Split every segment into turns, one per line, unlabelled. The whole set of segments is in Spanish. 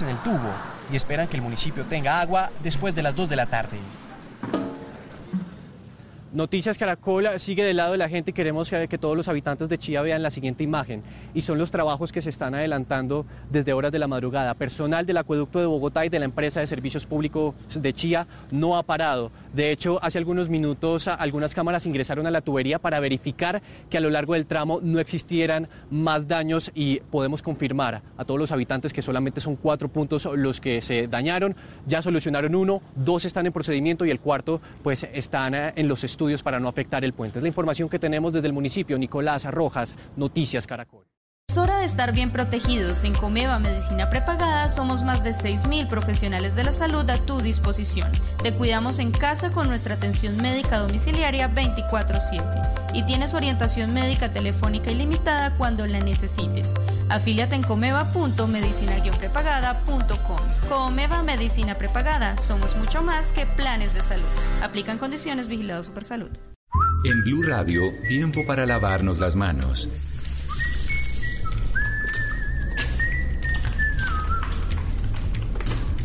en el tubo y esperan que el municipio tenga agua después de las 2 de la tarde.
Noticias Caracol sigue del lado de la gente y queremos que todos los habitantes de Chía vean la siguiente imagen. Y son los trabajos que se están adelantando desde horas de la madrugada. Personal del acueducto de Bogotá y de la empresa de servicios públicos de Chía no ha parado. De hecho, hace algunos minutos algunas cámaras ingresaron a la tubería para verificar que a lo largo del tramo no existieran más daños y podemos confirmar a todos los habitantes que solamente son cuatro puntos los que se dañaron. Ya solucionaron uno, dos están en procedimiento y el cuarto pues están en los estudios para no afectar el puente. Es la información que tenemos desde el municipio. Nicolás Rojas, Noticias Caracol.
Es hora de estar bien protegidos. En Comeva Medicina Prepagada somos más de 6.000 profesionales de la salud a tu disposición. Te cuidamos en casa con nuestra atención médica domiciliaria 24/7 y tienes orientación médica telefónica ilimitada cuando la necesites. Afíliate en comeva.medicina-prepagada.com. Comeva Medicina Prepagada. Somos mucho más que planes de salud. Aplican condiciones vigilados Supersalud.
En Blue Radio, tiempo para lavarnos las manos.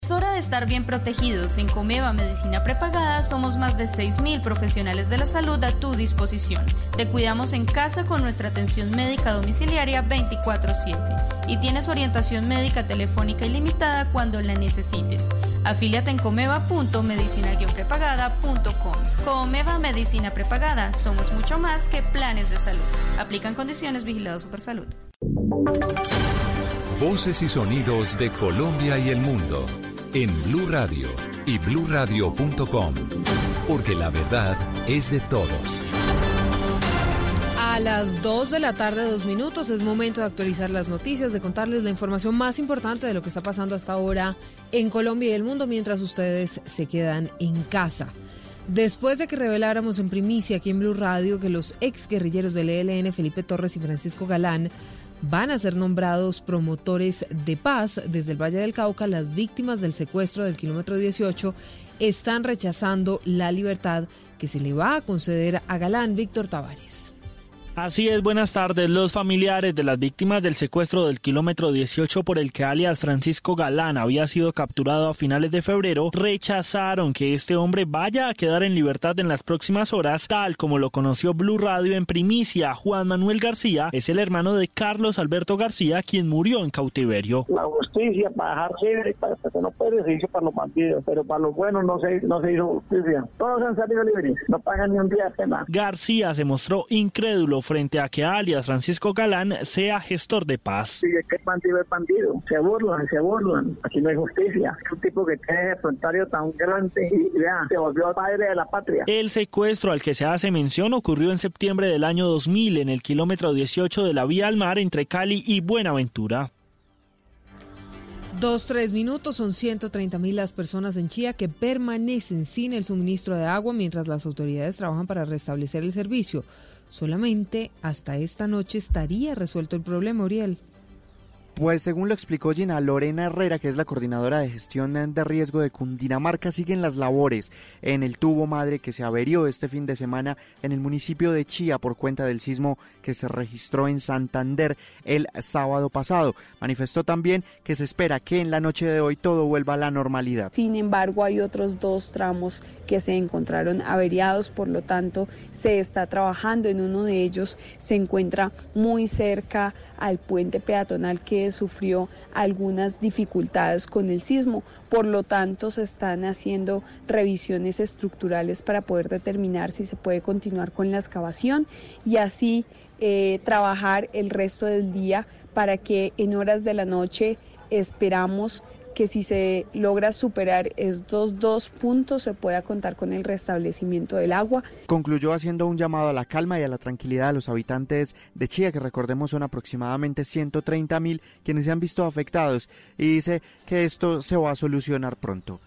Es hora de estar bien protegidos. En Comeva Medicina Prepagada somos más de 6.000 profesionales de la salud a tu disposición. Te cuidamos en casa con nuestra atención médica domiciliaria 24/7 y tienes orientación médica telefónica ilimitada cuando la necesites. Afíliate en comeva.medicina-prepagada.com. Comeva Medicina Prepagada. Somos mucho más que planes de salud. Aplican condiciones vigilados Supersalud.
Voces y sonidos de Colombia y el mundo en Blue Radio y bluradio.com, porque la verdad es de todos.
A las 2 de la tarde, dos minutos, es momento de actualizar las noticias, de contarles la información más importante de lo que está pasando hasta ahora en Colombia y el mundo mientras ustedes se quedan en casa. Después de que reveláramos en primicia aquí en Blue Radio que los ex guerrilleros del ELN, Felipe Torres y Francisco Galán, van a ser nombrados promotores de paz desde el Valle del Cauca. Las víctimas del secuestro del kilómetro 18 están rechazando la libertad que se le va a conceder a Galán Víctor Tavares.
Así es, buenas tardes. Los familiares de las víctimas del secuestro del kilómetro 18 por el que alias Francisco Galán había sido capturado a finales de febrero rechazaron que este hombre vaya a quedar en libertad en las próximas horas, tal como lo conoció Blue Radio en primicia. Juan Manuel García es el hermano de Carlos Alberto García, quien murió en cautiverio.
La justicia para dejar libre, para que no puede, se hizo para los bandidos, pero para los buenos no se, no se hizo justicia. Todos han salido libres, no pagan ni un día de pena.
García se mostró incrédulo frente a que alias Francisco Galán sea gestor de paz.
Sí, que bandido es bandido. Se burlan, se burlan. Aquí no hay justicia. Es un tipo que tiene frontario tan grande y vea, se volvió padre de la patria.
El secuestro al que se hace mención ocurrió en septiembre del año 2000 en el kilómetro 18 de la vía al mar entre Cali y Buenaventura.
Dos, tres minutos, son 130 mil las personas en Chía que permanecen sin el suministro de agua mientras las autoridades trabajan para restablecer el servicio. Solamente hasta esta noche estaría resuelto el problema, Uriel.
Pues según lo explicó Gina Lorena Herrera, que es la coordinadora de gestión de riesgo de Cundinamarca, siguen las labores en el tubo madre que se averió este fin de semana en el municipio de Chía por cuenta del sismo que se registró en Santander el sábado pasado. Manifestó también que se espera que en la noche de hoy todo vuelva a la normalidad.
Sin embargo, hay otros dos tramos que se encontraron averiados, por lo tanto, se está trabajando en uno de ellos, se encuentra muy cerca al puente peatonal que sufrió algunas dificultades con el sismo. Por lo tanto, se están haciendo revisiones estructurales para poder determinar si se puede continuar con la excavación y así eh, trabajar el resto del día para que en horas de la noche esperamos que si se logra superar estos dos puntos se pueda contar con el restablecimiento del agua.
Concluyó haciendo un llamado a la calma y a la tranquilidad a los habitantes de Chía, que recordemos son aproximadamente 130 mil quienes se han visto afectados, y dice que esto se va a solucionar pronto.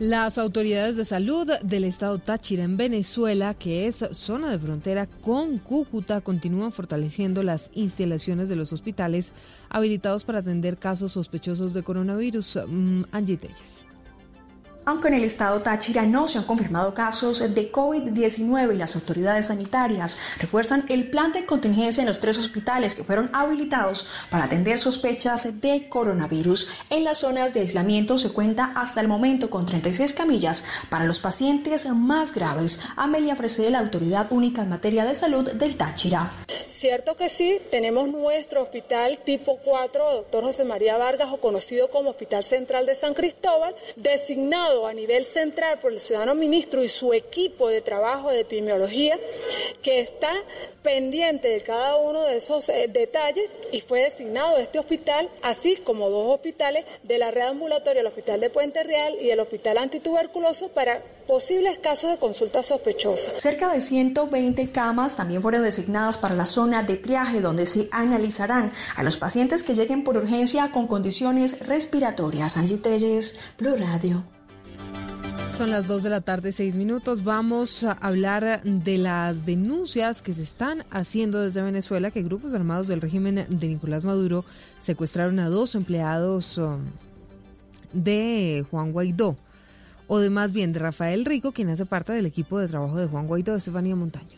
Las autoridades de salud del estado Táchira en Venezuela, que es zona de frontera con Cúcuta, continúan fortaleciendo las instalaciones de los hospitales habilitados para atender casos sospechosos de coronavirus. Mm, Angie Telles.
Aunque en el estado Táchira no se han confirmado casos de COVID-19 y las autoridades sanitarias refuerzan el plan de contingencia en los tres hospitales que fueron habilitados para atender sospechas de coronavirus. En las zonas de aislamiento se cuenta hasta el momento con 36 camillas para los pacientes más graves. Amelia Fresé, la autoridad única en materia de salud del Táchira.
Cierto que sí, tenemos nuestro hospital tipo 4, doctor José María Vargas, o conocido como Hospital Central de San Cristóbal, designado a nivel central por el ciudadano ministro y su equipo de trabajo de epidemiología que está pendiente de cada uno de esos eh, detalles y fue designado este hospital, así como dos hospitales de la red ambulatoria, el Hospital de Puente Real y el Hospital Antituberculoso para posibles casos de consulta sospechosa.
Cerca de 120 camas también fueron designadas para la zona de triaje donde se analizarán a los pacientes que lleguen por urgencia con condiciones respiratorias. Angie Telles, Blue Radio.
Son las 2 de la tarde, 6 minutos. Vamos a hablar de las denuncias que se están haciendo desde Venezuela que grupos armados del régimen de Nicolás Maduro secuestraron a dos empleados um, de Juan Guaidó, o de más bien de Rafael Rico, quien hace parte del equipo de trabajo de Juan Guaidó, Estefanía Montaño.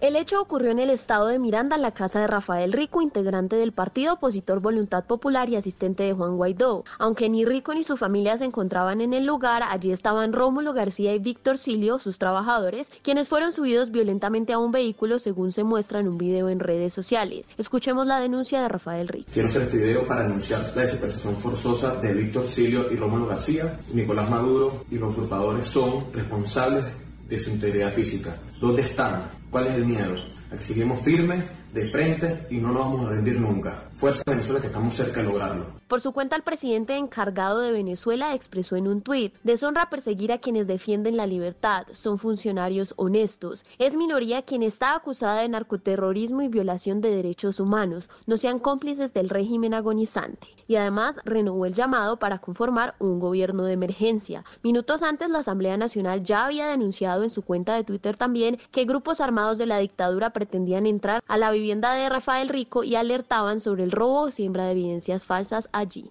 El hecho ocurrió en el estado de Miranda, en la casa de Rafael Rico, integrante del partido opositor Voluntad Popular y asistente de Juan Guaidó. Aunque ni Rico ni su familia se encontraban en el lugar, allí estaban Rómulo García y Víctor Silio, sus trabajadores, quienes fueron subidos violentamente a un vehículo, según se muestra en un video en redes sociales. Escuchemos la denuncia de Rafael Rico.
Quiero hacer este video para denunciar la desaparición forzosa de Víctor Silio y Rómulo García. Nicolás Maduro y los usurpadores son responsables de su integridad física. ¿Dónde están? ¿Cuál es el miedo? A que seguimos firmes de frente y no nos vamos a rendir nunca. Fuerza Venezuela que estamos cerca de lograrlo.
Por su cuenta, el presidente encargado de Venezuela expresó en un tuit, deshonra perseguir a quienes defienden la libertad, son funcionarios honestos. Es minoría quien está acusada de narcoterrorismo y violación de derechos humanos. No sean cómplices del régimen agonizante. Y además renovó el llamado para conformar un gobierno de emergencia. Minutos antes, la Asamblea Nacional ya había denunciado en su cuenta de Twitter también que grupos armados de la dictadura pretendían entrar a la vivienda de Rafael Rico y alertaban sobre el robo o siembra de evidencias falsas allí.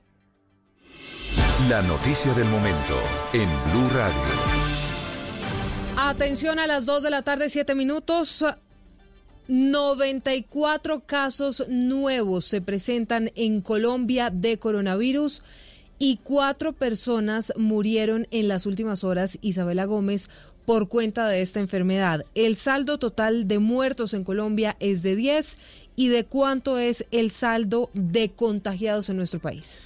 La noticia del momento en Blue Radio.
Atención a las 2 de la tarde, 7 minutos. 94 casos nuevos se presentan en Colombia de coronavirus y cuatro personas murieron en las últimas horas. Isabela Gómez por cuenta de esta enfermedad. El saldo total de muertos en Colombia es de 10 y de cuánto es el saldo de contagiados en nuestro país.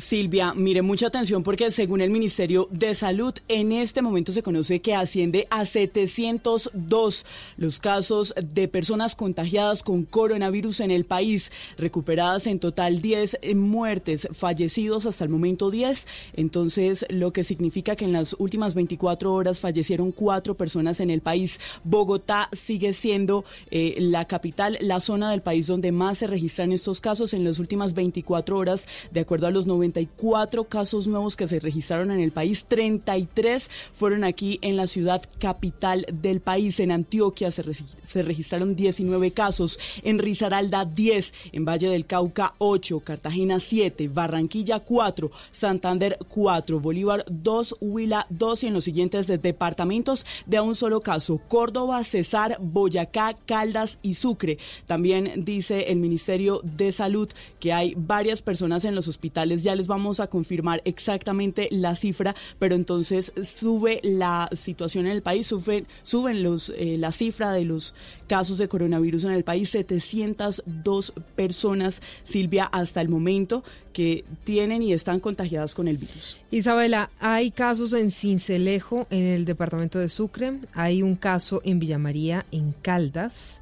Silvia, mire mucha atención porque según el Ministerio de Salud, en este momento se conoce que asciende a 702 los casos de personas contagiadas con coronavirus en el país, recuperadas en total 10 muertes, fallecidos hasta el momento 10, entonces lo que significa que en las últimas 24 horas fallecieron cuatro personas en el país. Bogotá sigue siendo eh, la capital, la zona del país donde más se registran estos casos en las últimas 24 horas, de acuerdo a los 94 casos nuevos que se registraron en el país, 33 fueron aquí en la ciudad capital del país. En Antioquia se, se registraron 19 casos, en Risaralda 10, en Valle del Cauca 8, Cartagena 7, Barranquilla 4, Santander 4, Bolívar 2, Huila 2 y en los siguientes departamentos de a un solo caso, Córdoba, Cesar, Boyacá, Caldas y Sucre. También dice el Ministerio de Salud que hay varias personas en los hospitales ya vamos a confirmar exactamente la cifra, pero entonces sube la situación en el país, sube, suben los, eh, la cifra de los casos de coronavirus en el país, 702 personas, Silvia, hasta el momento que tienen y están contagiadas con el virus.
Isabela, hay casos en Cincelejo, en el departamento de Sucre, hay un caso en Villamaría, en Caldas,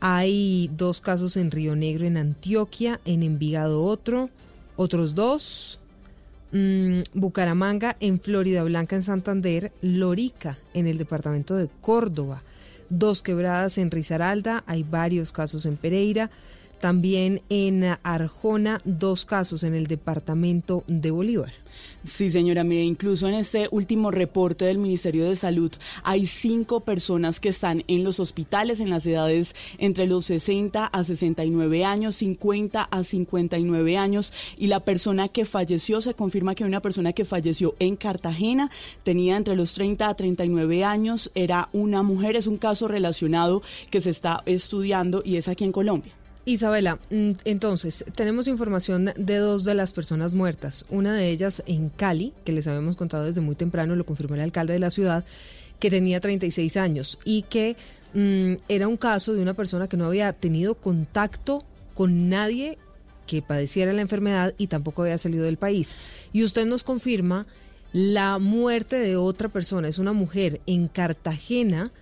hay dos casos en Río Negro, en Antioquia, en Envigado otro, otros dos, mm, Bucaramanga en Florida Blanca en Santander, Lorica en el departamento de Córdoba, dos quebradas en Risaralda, hay varios casos en Pereira, También en Arjona, dos casos en el departamento de Bolívar.
Sí, señora, mire, incluso en este último reporte del Ministerio de Salud hay cinco personas que están en los hospitales en las edades entre los 60 a 69 años, 50 a 59 años y la persona que falleció, se confirma que una persona que falleció en Cartagena tenía entre los 30 a 39 años, era una mujer, es un caso relacionado que se está estudiando y es aquí en Colombia.
Isabela, mm, entonces, tenemos información de dos de las personas muertas. Una de ellas en Cali, que les habíamos contado desde muy temprano, lo confirmó el alcalde de la ciudad, que tenía 36 años y que mm, era un caso de una persona que no había tenido contacto con nadie que padeciera la enfermedad y tampoco había salido del país. Y usted nos confirma la muerte de otra persona, es una mujer en Cartagena,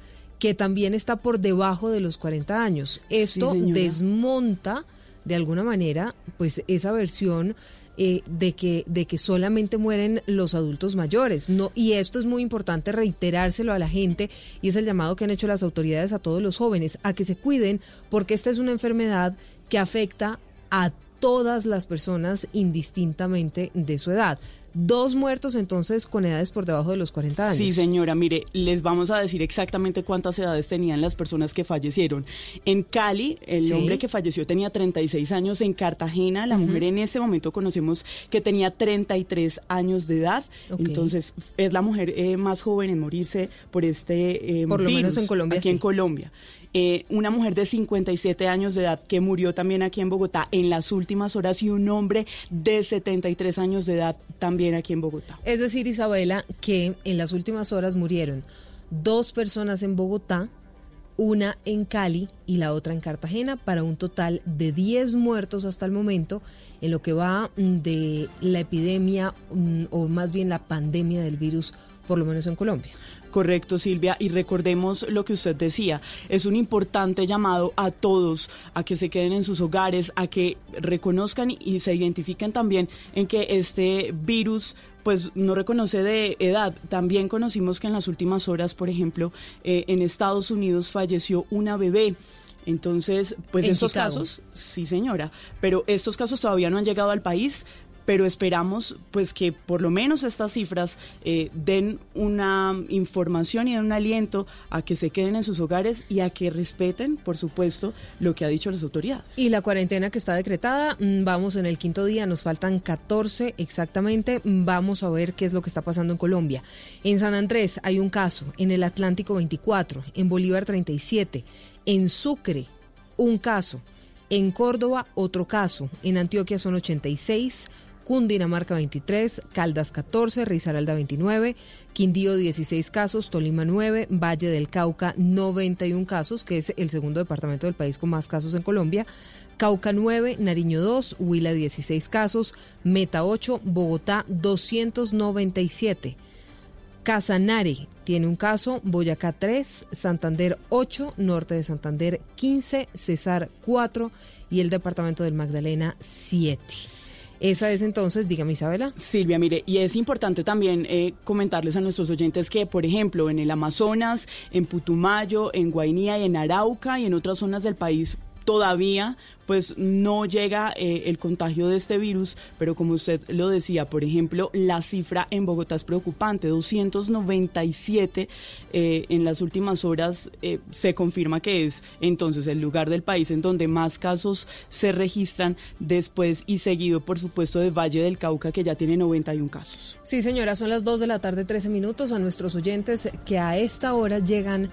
que también está por debajo de los 40 años. Esto desmonta de alguna manera pues esa versión eh, de que de que solamente mueren los adultos mayores no y esto es muy importante reiterárselo a la gente y es el llamado que han hecho las autoridades a todos los jóvenes a que se cuiden porque esta es una enfermedad que afecta a todas las personas indistintamente de su edad. Dos muertos entonces con edades por debajo de los 40 años.
Sí, señora, mire, les vamos a decir exactamente cuántas edades tenían las personas que fallecieron. En Cali, el hombre que falleció tenía 36 años. En Cartagena, la mujer en ese momento conocemos que tenía 33 años de edad. Entonces, es la mujer eh, más joven en morirse por este
eh, Por lo menos en Colombia.
Aquí en Colombia. Eh, una mujer de 57 años de edad que murió también aquí en Bogotá en las últimas horas y un hombre de 73 años de edad también aquí en Bogotá.
Es decir, Isabela, que en las últimas horas murieron dos personas en Bogotá, una en Cali y la otra en Cartagena, para un total de 10 muertos hasta el momento en lo que va de la epidemia mm, o más bien la pandemia del virus, por lo menos en Colombia.
Correcto, Silvia. Y recordemos lo que usted decía. Es un importante llamado a todos a que se queden en sus hogares, a que reconozcan y se identifiquen también en que este virus pues no reconoce de edad. También conocimos que en las últimas horas, por ejemplo, eh, en Estados Unidos falleció una bebé. Entonces, pues estos casos, sí señora, pero estos casos todavía no han llegado al país pero esperamos pues que por lo menos estas cifras eh, den una información y den un aliento a que se queden en sus hogares y a que respeten, por supuesto, lo que ha dicho las autoridades.
Y la cuarentena que está decretada, mm, vamos en el quinto día, nos faltan 14 exactamente, vamos a ver qué es lo que está pasando en Colombia. En San Andrés hay un caso, en el Atlántico 24, en Bolívar 37, en Sucre un caso. En Córdoba, otro caso. En Antioquia son 86, Cundinamarca 23, Caldas 14, Risaralda 29, Quindío 16 casos, Tolima 9, Valle del Cauca 91 casos, que es el segundo departamento del país con más casos en Colombia, Cauca 9, Nariño 2, Huila 16 casos, Meta 8, Bogotá 297. Casanare tiene un caso, Boyacá 3, Santander 8, Norte de Santander 15, Cesar 4 y el departamento del Magdalena 7. Esa es entonces, dígame Isabela.
Silvia, mire, y es importante también eh, comentarles a nuestros oyentes que, por ejemplo, en el Amazonas, en Putumayo, en Guainía y en Arauca y en otras zonas del país todavía pues no llega eh, el contagio de este virus, pero como usted lo decía, por ejemplo, la cifra en Bogotá es preocupante, 297 eh, en las últimas horas eh, se confirma que es entonces el lugar del país en donde más casos se registran después y seguido, por supuesto, de Valle del Cauca, que ya tiene 91 casos.
Sí, señora, son las 2 de la tarde, 13 minutos, a nuestros oyentes que a esta hora llegan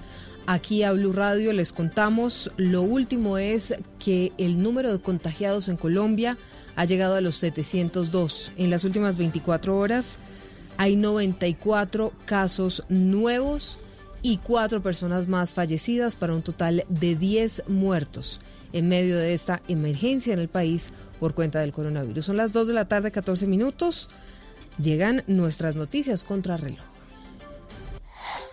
Aquí a Blue Radio les contamos, lo último es que el número de contagiados en Colombia ha llegado a los 702. En las últimas 24 horas hay 94 casos nuevos y cuatro personas más fallecidas para un total de 10 muertos en medio de esta emergencia en el país por cuenta del coronavirus. Son las 2 de la tarde, 14 minutos. Llegan nuestras noticias contra reloj.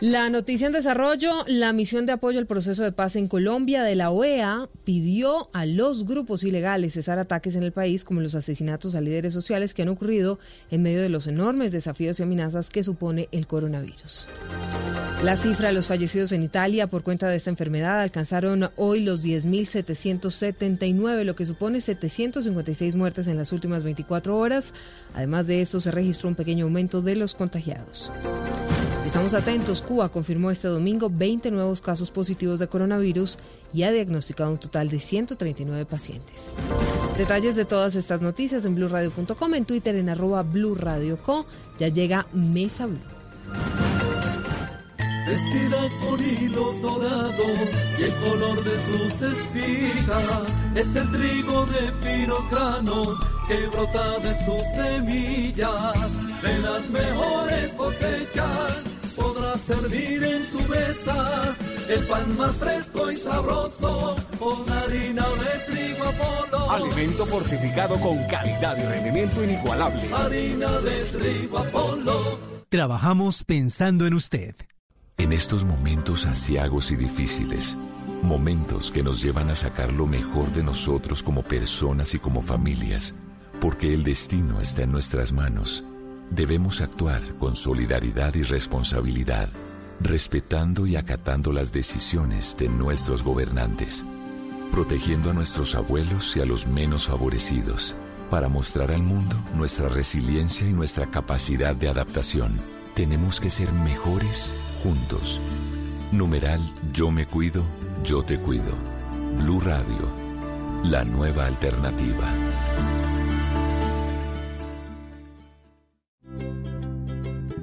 La noticia en desarrollo, la misión de apoyo al proceso de paz en Colombia de la OEA pidió a los grupos ilegales cesar ataques en el país como los asesinatos a líderes sociales que han ocurrido en medio de los enormes desafíos y amenazas que supone el coronavirus. La cifra de los fallecidos en Italia por cuenta de esta enfermedad alcanzaron hoy los 10.779, lo que supone 756 muertes en las últimas 24 horas. Además de esto, se registró un pequeño aumento de los contagiados. Estamos atentos. Cuba confirmó este domingo 20 nuevos casos positivos de coronavirus y ha diagnosticado un total de 139 pacientes. Detalles de todas estas noticias en blurradio.com, en Twitter en arroba blurradioco. Ya llega Mesa Blue
vestida con hilos dorados y el color de sus espigas es el trigo de finos granos que brota de sus semillas, de las mejores cosechas. Podrás servir en tu mesa el pan más fresco y sabroso con harina de trigo Apolo.
Alimento fortificado con calidad y rendimiento inigualable.
Harina de trigo Apolo.
Trabajamos pensando en usted.
En estos momentos asiagos y difíciles, momentos que nos llevan a sacar lo mejor de nosotros como personas y como familias, porque el destino está en nuestras manos, debemos actuar con solidaridad y responsabilidad, respetando y acatando las decisiones de nuestros gobernantes, protegiendo a nuestros abuelos y a los menos favorecidos, para mostrar al mundo nuestra resiliencia y nuestra capacidad de adaptación. Tenemos que ser mejores juntos. Numeral Yo me cuido, yo te cuido. Blue Radio, la nueva alternativa.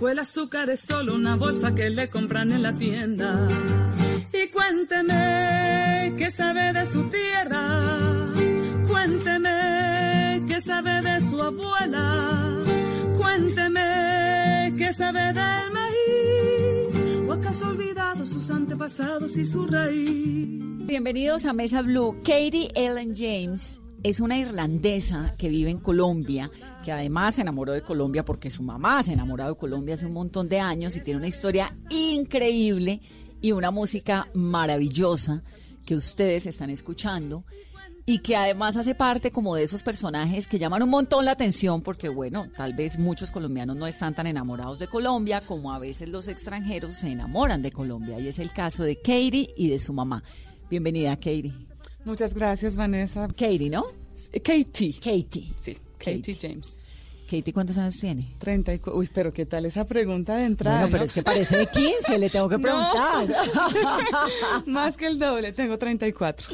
o el azúcar es solo una bolsa que le compran en la tienda. Y cuénteme qué sabe de su tierra, cuénteme qué sabe de su abuela, cuénteme qué sabe del maíz, o acaso olvidado sus antepasados y su raíz.
Bienvenidos a Mesa Blue. Katie Ellen James es una irlandesa que vive en Colombia, que además se enamoró de Colombia porque su mamá se enamoró de Colombia hace un montón de años y tiene una historia increíble y una música maravillosa que ustedes están escuchando y que además hace parte como de esos personajes que llaman un montón la atención porque bueno, tal vez muchos colombianos no están tan enamorados de Colombia como a veces los extranjeros se enamoran de Colombia y es el caso de Katie y de su mamá. Bienvenida, Katie.
Muchas gracias, Vanessa.
Katie, ¿no?
Katie.
Katie.
Sí, Katie, James.
Katie, ¿cuántos años tiene?
34. Uy, pero ¿qué tal esa pregunta de entrada?
Bueno, pero es que parece de 15, le tengo que preguntar.
Más que el doble, tengo 34.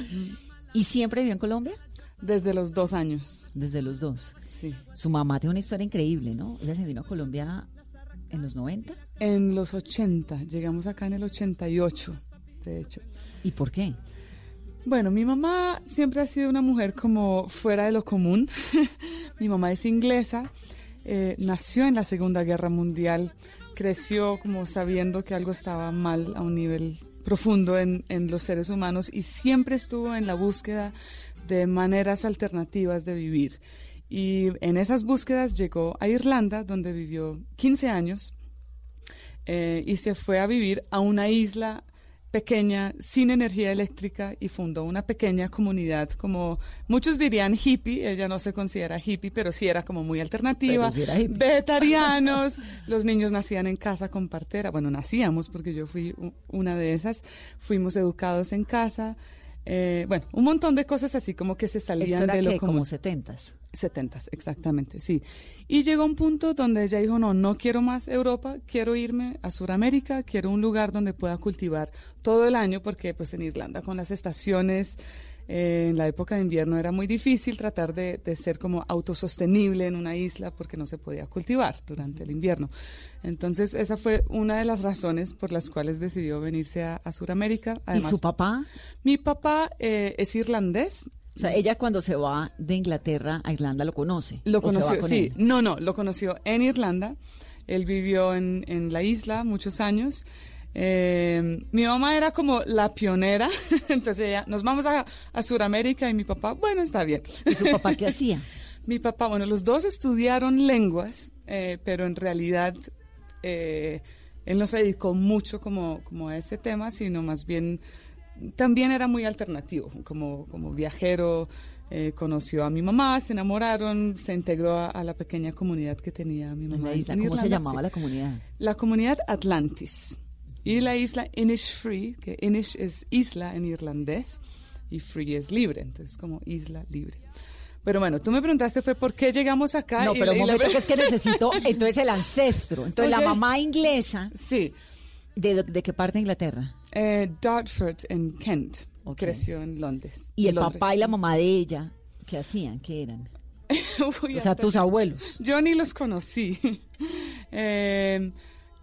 ¿Y siempre vivió en Colombia?
Desde los dos años.
Desde los dos.
Sí.
Su mamá tiene una historia increíble, ¿no? Ella se vino a Colombia en los 90.
En los 80. Llegamos acá en el 88, de hecho.
¿Y por qué?
Bueno, mi mamá siempre ha sido una mujer como fuera de lo común. mi mamá es inglesa, eh, nació en la Segunda Guerra Mundial, creció como sabiendo que algo estaba mal a un nivel profundo en, en los seres humanos y siempre estuvo en la búsqueda de maneras alternativas de vivir. Y en esas búsquedas llegó a Irlanda, donde vivió 15 años, eh, y se fue a vivir a una isla pequeña, sin energía eléctrica y fundó una pequeña comunidad como muchos dirían hippie, ella no se considera hippie, pero sí era como muy alternativa, vegetarianos, los niños nacían en casa con partera, bueno, nacíamos porque yo fui una de esas, fuimos educados en casa, eh, bueno, un montón de cosas así como que se salían de lo
que,
común.
como setentas.
Setentas, exactamente, sí. Y llegó un punto donde ella dijo, no, no quiero más Europa, quiero irme a Sudamérica, quiero un lugar donde pueda cultivar todo el año, porque pues en Irlanda con las estaciones, eh, en la época de invierno era muy difícil tratar de, de, ser como autosostenible en una isla porque no se podía cultivar durante el invierno. Entonces esa fue una de las razones por las cuales decidió venirse a, a Sudamérica.
Además, ¿Y su papá?
Mi papá eh, es irlandés,
o sea, ella cuando se va de Inglaterra a Irlanda lo conoce.
Lo conoció, sí. Él? No, no, lo conoció en Irlanda. Él vivió en, en la isla muchos años. Eh, mi mamá era como la pionera, entonces ella, nos vamos a, a Sudamérica y mi papá, bueno, está bien.
¿Y su papá qué hacía?
mi papá, bueno, los dos estudiaron lenguas, eh, pero en realidad eh, él no se dedicó mucho como, como a ese tema, sino más bien también era muy alternativo, como, como viajero, eh, conoció a mi mamá, se enamoraron, se integró a, a, la pequeña comunidad que tenía mi mamá.
En isla, ¿Cómo
Irlanda,
se llamaba
sí.
la comunidad?
La comunidad Atlantis. Y la isla Innisfree, que Innish es isla en irlandés y free es libre, entonces como isla libre. Pero bueno, tú me preguntaste fue por qué llegamos acá.
No,
y,
pero
y
un momento la... que es que necesito, entonces el ancestro, entonces okay. la mamá inglesa.
Sí.
¿De, de qué parte de Inglaterra?
Eh, Dartford, en Kent. Okay. Creció en Londres.
¿Y el
Londres.
papá y la mamá de ella qué hacían? ¿Qué eran? Uy, o sea, tus abuelos.
Yo ni los conocí. eh,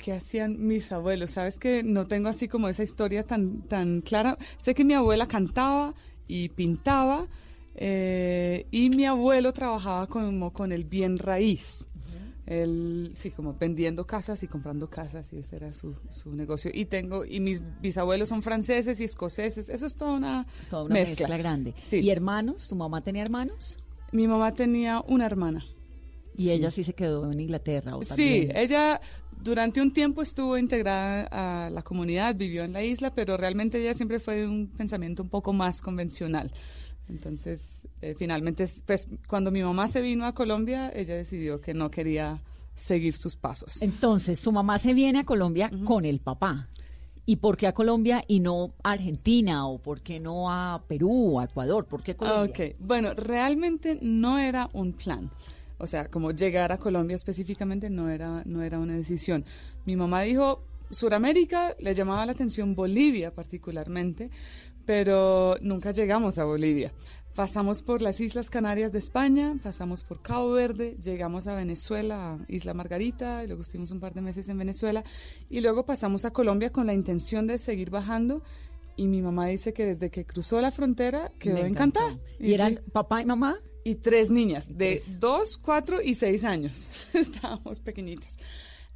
¿Qué hacían mis abuelos? Sabes que no tengo así como esa historia tan, tan clara. Sé que mi abuela cantaba y pintaba. Eh, y mi abuelo trabajaba como con el bien raíz. Él, sí, como vendiendo casas y comprando casas y ese era su, su, negocio. Y tengo, y mis bisabuelos son franceses y escoceses, eso es toda una,
toda una
mezcla.
mezcla. grande.
Sí.
¿Y hermanos? ¿Tu mamá tenía hermanos?
Mi mamá tenía una hermana.
¿Y sí. ella sí se quedó en Inglaterra? ¿o
sí, ella durante un tiempo estuvo integrada a la comunidad, vivió en la isla, pero realmente ella siempre fue de un pensamiento un poco más convencional. Entonces, eh, finalmente, pues, cuando mi mamá se vino a Colombia, ella decidió que no quería seguir sus pasos.
Entonces, tu mamá se viene a Colombia uh -huh. con el papá. ¿Y por qué a Colombia y no a Argentina? ¿O por qué no a Perú o a Ecuador? ¿Por qué Colombia?
Ok, bueno, realmente no era un plan. O sea, como llegar a Colombia específicamente no era, no era una decisión. Mi mamá dijo, Suramérica, le llamaba la atención Bolivia particularmente, pero nunca llegamos a Bolivia. Pasamos por las Islas Canarias de España, pasamos por Cabo Verde, llegamos a Venezuela, a Isla Margarita, y luego estuvimos un par de meses en Venezuela, y luego pasamos a Colombia con la intención de seguir bajando. Y mi mamá dice que desde que cruzó la frontera quedó encantada.
¿Y eran papá y mamá?
Y tres niñas, de tres. dos, cuatro y seis años. Estábamos pequeñitas.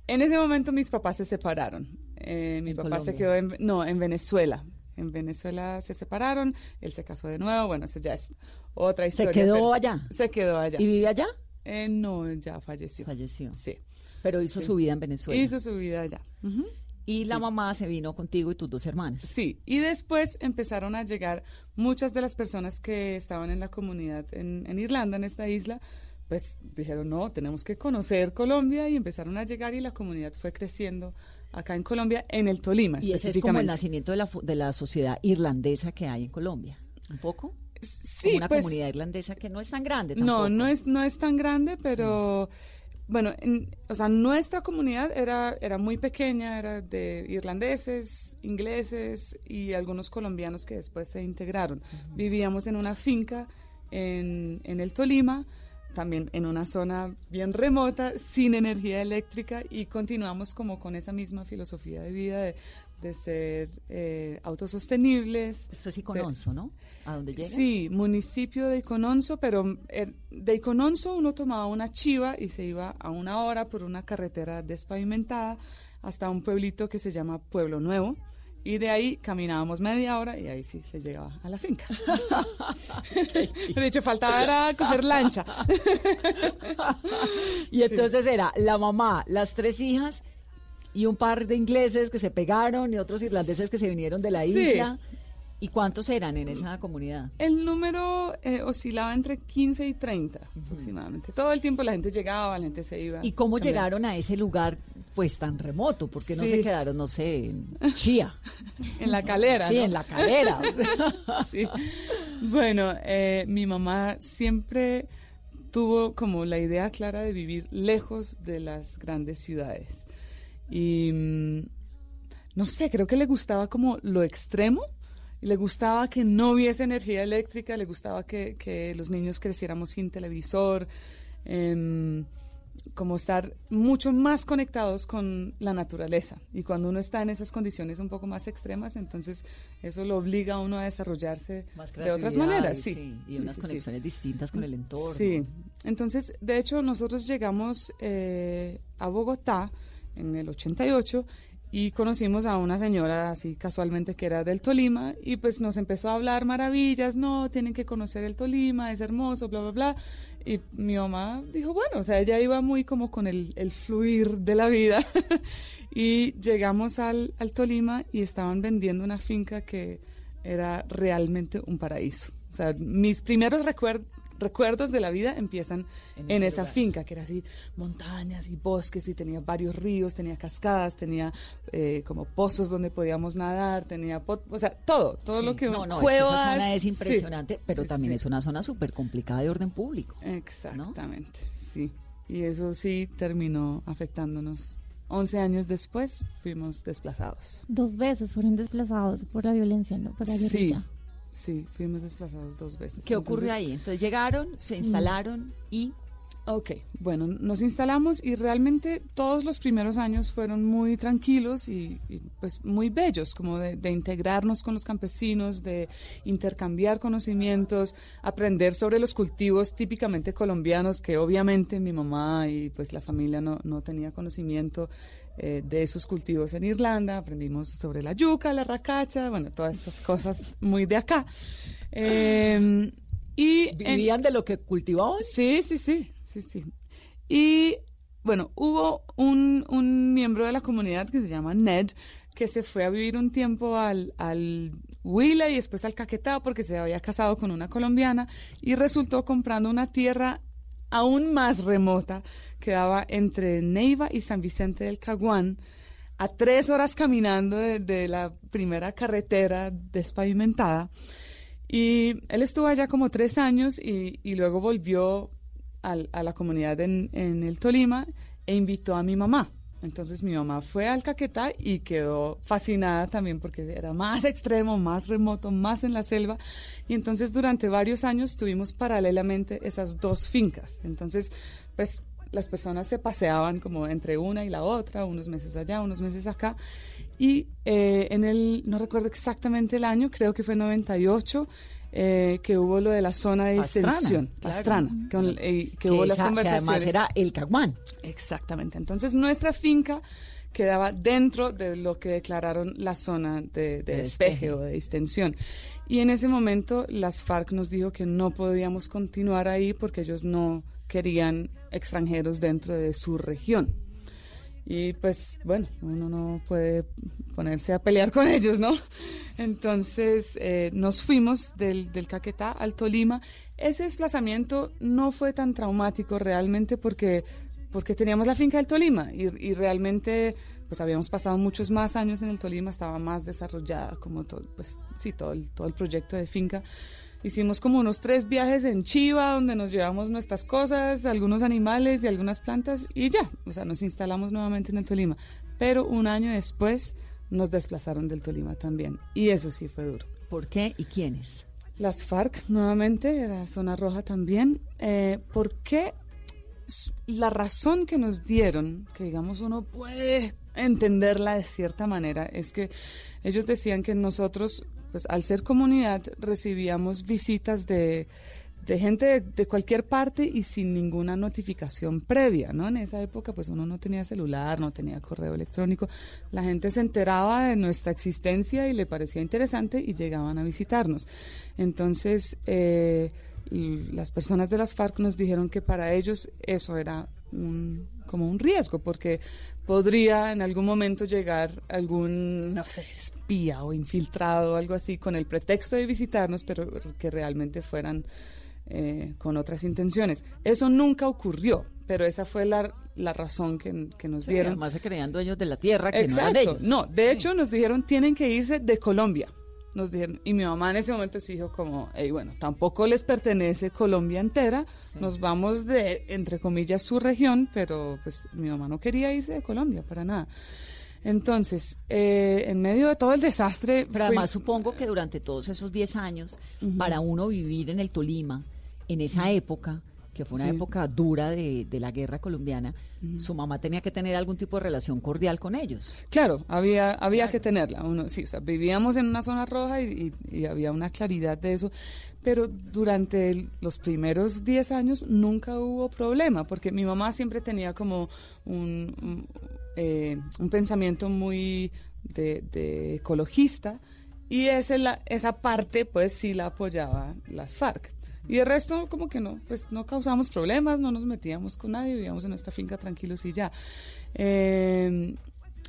En ese momento mis papás se separaron. Eh, mi papá
Colombia?
se quedó en, no, en Venezuela. En Venezuela se separaron, él se casó de nuevo, bueno, eso ya es otra historia.
¿Se quedó allá?
Se quedó allá.
¿Y vive allá?
Eh, no, ya falleció.
Falleció.
Sí.
Pero hizo
sí.
su vida en Venezuela.
Hizo su vida allá. Uh -huh.
Y la sí. mamá se vino contigo y tus dos hermanas.
Sí, y después empezaron a llegar muchas de las personas que estaban en la comunidad en, en Irlanda, en esta isla, pues dijeron, no, tenemos que conocer Colombia y empezaron a llegar y la comunidad fue creciendo acá en Colombia, en el Tolima.
Y ese es como el nacimiento de la, de la sociedad irlandesa que hay en Colombia, ¿un poco?
Sí,
como una
pues,
comunidad irlandesa que no es tan grande tampoco.
No, no es, no es tan grande, pero... Sí. Bueno, en, o sea, nuestra comunidad era, era muy pequeña, era de irlandeses, ingleses y algunos colombianos que después se integraron. Uh -huh. Vivíamos en una finca en, en el Tolima, también en una zona bien remota, sin energía eléctrica y continuamos como con esa misma filosofía de vida de, de ser eh, autosostenibles.
Esto es Icononso, de, ¿no? ¿A dónde llega?
Sí, municipio de Icononso, pero eh, de Icononso uno tomaba una chiva y se iba a una hora por una carretera despavimentada hasta un pueblito que se llama Pueblo Nuevo. Y de ahí caminábamos media hora y ahí sí se llegaba a la finca. de hecho, faltaba era coger lancha.
y entonces sí. era la mamá, las tres hijas y un par de ingleses que se pegaron y otros irlandeses que se vinieron de la
Sí.
isla. ¿Y cuántos eran en esa comunidad?
El número eh, oscilaba entre 15 y 30 aproximadamente. Todo el tiempo la gente llegaba, la gente se iba.
¿Y cómo llegaron a ese lugar pues tan remoto? Porque no
Sí.
se quedaron, no sé, en Chía.
En la calera.
Sí,
¿no?
en la calera.
sí. Bueno, eh, mi mamá siempre tuvo como la idea clara de vivir lejos de las grandes ciudades. Y mm, no sé, creo que le gustaba como lo extremo. Le gustaba que no hubiese energía eléctrica, le gustaba que, que los niños creciéramos sin televisor, em, como estar mucho más conectados con la naturaleza. Y cuando uno está en esas condiciones un poco más extremas, entonces eso lo obliga a uno a desarrollarse de otras maneras.
y
Sí,
sí, y unas
sí, sí.
conexiones distintas con el entorno.
Sí, entonces, de hecho, nosotros llegamos eh, a Bogotá en el 88 y conocimos a una señora así casualmente que era del Tolima y pues nos empezó a hablar maravillas, no, tienen que conocer el Tolima, es hermoso, bla, bla, bla. Y mi mamá dijo, bueno, o sea, ella iba muy como con el, el fluir de la vida. y llegamos al, al Tolima y estaban vendiendo una finca que era realmente un paraíso. O sea, mis primeros recuer- recuerdos de la vida empiezan
En
esa
lugar.
finca, que era así, montañas y bosques, y tenía varios ríos, tenía cascadas, tenía eh, como pozos donde podíamos nadar, tenía, pot- o sea, todo, todo
Sí.
lo que...
No, no, es que
cuevas,
esa zona es
sí,
impresionante, pero
sí,
también
sí.
es una zona súper complicada de orden público.
Exactamente, sí. Y eso sí terminó afectándonos. 11 años después fuimos desplazados.
Dos veces fueron desplazados por la violencia, ¿no? Por la
Sí,
guerrilla.
Sí, fuimos desplazados dos veces.
¿Qué ocurrió
Entonces-
ahí? Entonces llegaron, se instalaron y...
Ok, bueno, nos instalamos y realmente todos los primeros años fueron muy tranquilos y, y, pues muy bellos, como de, de integrarnos con los campesinos, de intercambiar conocimientos, aprender sobre los cultivos típicamente colombianos, que obviamente mi mamá y pues la familia no, no tenía conocimiento eh, de esos cultivos en Irlanda, aprendimos sobre la yuca, la racacha, bueno, todas estas cosas muy de acá. Eh, y en-
¿Vivían de lo que cultivaban?
Sí, sí, sí, sí, sí. Y bueno, hubo un, un miembro de la comunidad que se llama Ned, que se fue a vivir un tiempo al, al Huila y después al Caquetá porque se había casado con una colombiana y resultó comprando una tierra aún más remota que daba entre Neiva y San Vicente del Caguán, a tres horas caminando de, la primera carretera despavimentada. Y él estuvo allá como tres años y, luego volvió a la comunidad en el Tolima e invitó a mi mamá. Entonces mi mamá fue al Caquetá y quedó fascinada también porque era más extremo, más remoto, más en la selva. Y entonces durante varios años tuvimos paralelamente esas dos fincas. Entonces, pues las personas se paseaban como entre una y la otra, unos meses allá, unos meses acá. Y eh, en el, no recuerdo exactamente el año, creo que fue 98, eh, que hubo lo de la zona de
Pastrana,
distensión,
claro.
Pastrana, con- eh, que,
Que
hubo
esa-
las
que
conversaciones.
además era el Caguán.
Exactamente. Entonces nuestra finca quedaba dentro de lo que declararon la zona de, de
De
despeje
despeje.
o de distensión. Y en ese momento las FARC nos dijo que no podíamos continuar ahí porque ellos no querían extranjeros dentro de su región. Y pues bueno, uno no puede ponerse a pelear con ellos, ¿no? Entonces eh, nos fuimos del, del Caquetá al Tolima. Ese desplazamiento no fue tan traumático realmente porque, porque teníamos la finca del Tolima y, y realmente pues habíamos pasado muchos más años en el Tolima, estaba más desarrollada como todo, pues sí, todo el, todo el proyecto de finca. Hicimos como unos tres viajes en Chiva, donde nos llevamos nuestras cosas, algunos animales y algunas plantas, y ya, o sea, nos instalamos nuevamente en el Tolima. Pero un año después nos desplazaron del Tolima también, y eso sí fue duro.
¿Por qué y quiénes?
Las FARC, nuevamente, era zona roja también. Eh, ¿Por qué? La razón que nos dieron, que digamos uno puede entenderla de cierta manera, es que ellos decían que nosotros, pues al ser comunidad, recibíamos visitas de, de gente de, de cualquier parte y sin ninguna notificación previa, ¿no? En esa época, pues uno no tenía celular, no tenía correo electrónico. La gente se enteraba de nuestra existencia y le parecía interesante y llegaban a visitarnos. Entonces, eh, las personas de las FARC nos dijeron que para ellos eso era un- como un riesgo, porque podría en algún momento llegar algún, no sé, espía o infiltrado o algo así con el pretexto de visitarnos, pero que realmente fueran eh, con otras intenciones. Eso nunca ocurrió, pero esa fue la, la razón que, que nos
Sí,
dieron.
además se creían dueños de la tierra que no eran ellos.
No, de hecho nos dijeron tienen que irse de Colombia. Nos dijeron, y mi mamá en ese momento sí dijo como, "Ey, bueno, tampoco les pertenece Colombia entera, nos vamos de, entre comillas, su región, pero pues mi mamá no quería irse de Colombia para nada. Entonces, eh, en medio de todo el desastre...
Pero además supongo que durante todos esos 10 años, para uno vivir en el Tolima, en esa época, que fue una
Sí.
época dura de, de la guerra colombiana, su mamá tenía que tener algún tipo de relación cordial con ellos.
Claro, había, había que tenerla. Uno, sí, o sea, vivíamos en una zona roja y, y- y había una claridad de eso. Pero durante el- los primeros 10 años nunca hubo problema, porque mi mamá siempre tenía como un, un, eh, un pensamiento muy de, de ecologista y ese la- esa parte pues sí la apoyaba las FARC. Y el resto como que no, pues no causamos problemas, no nos metíamos con nadie, vivíamos en nuestra finca tranquilos y ya. Eh,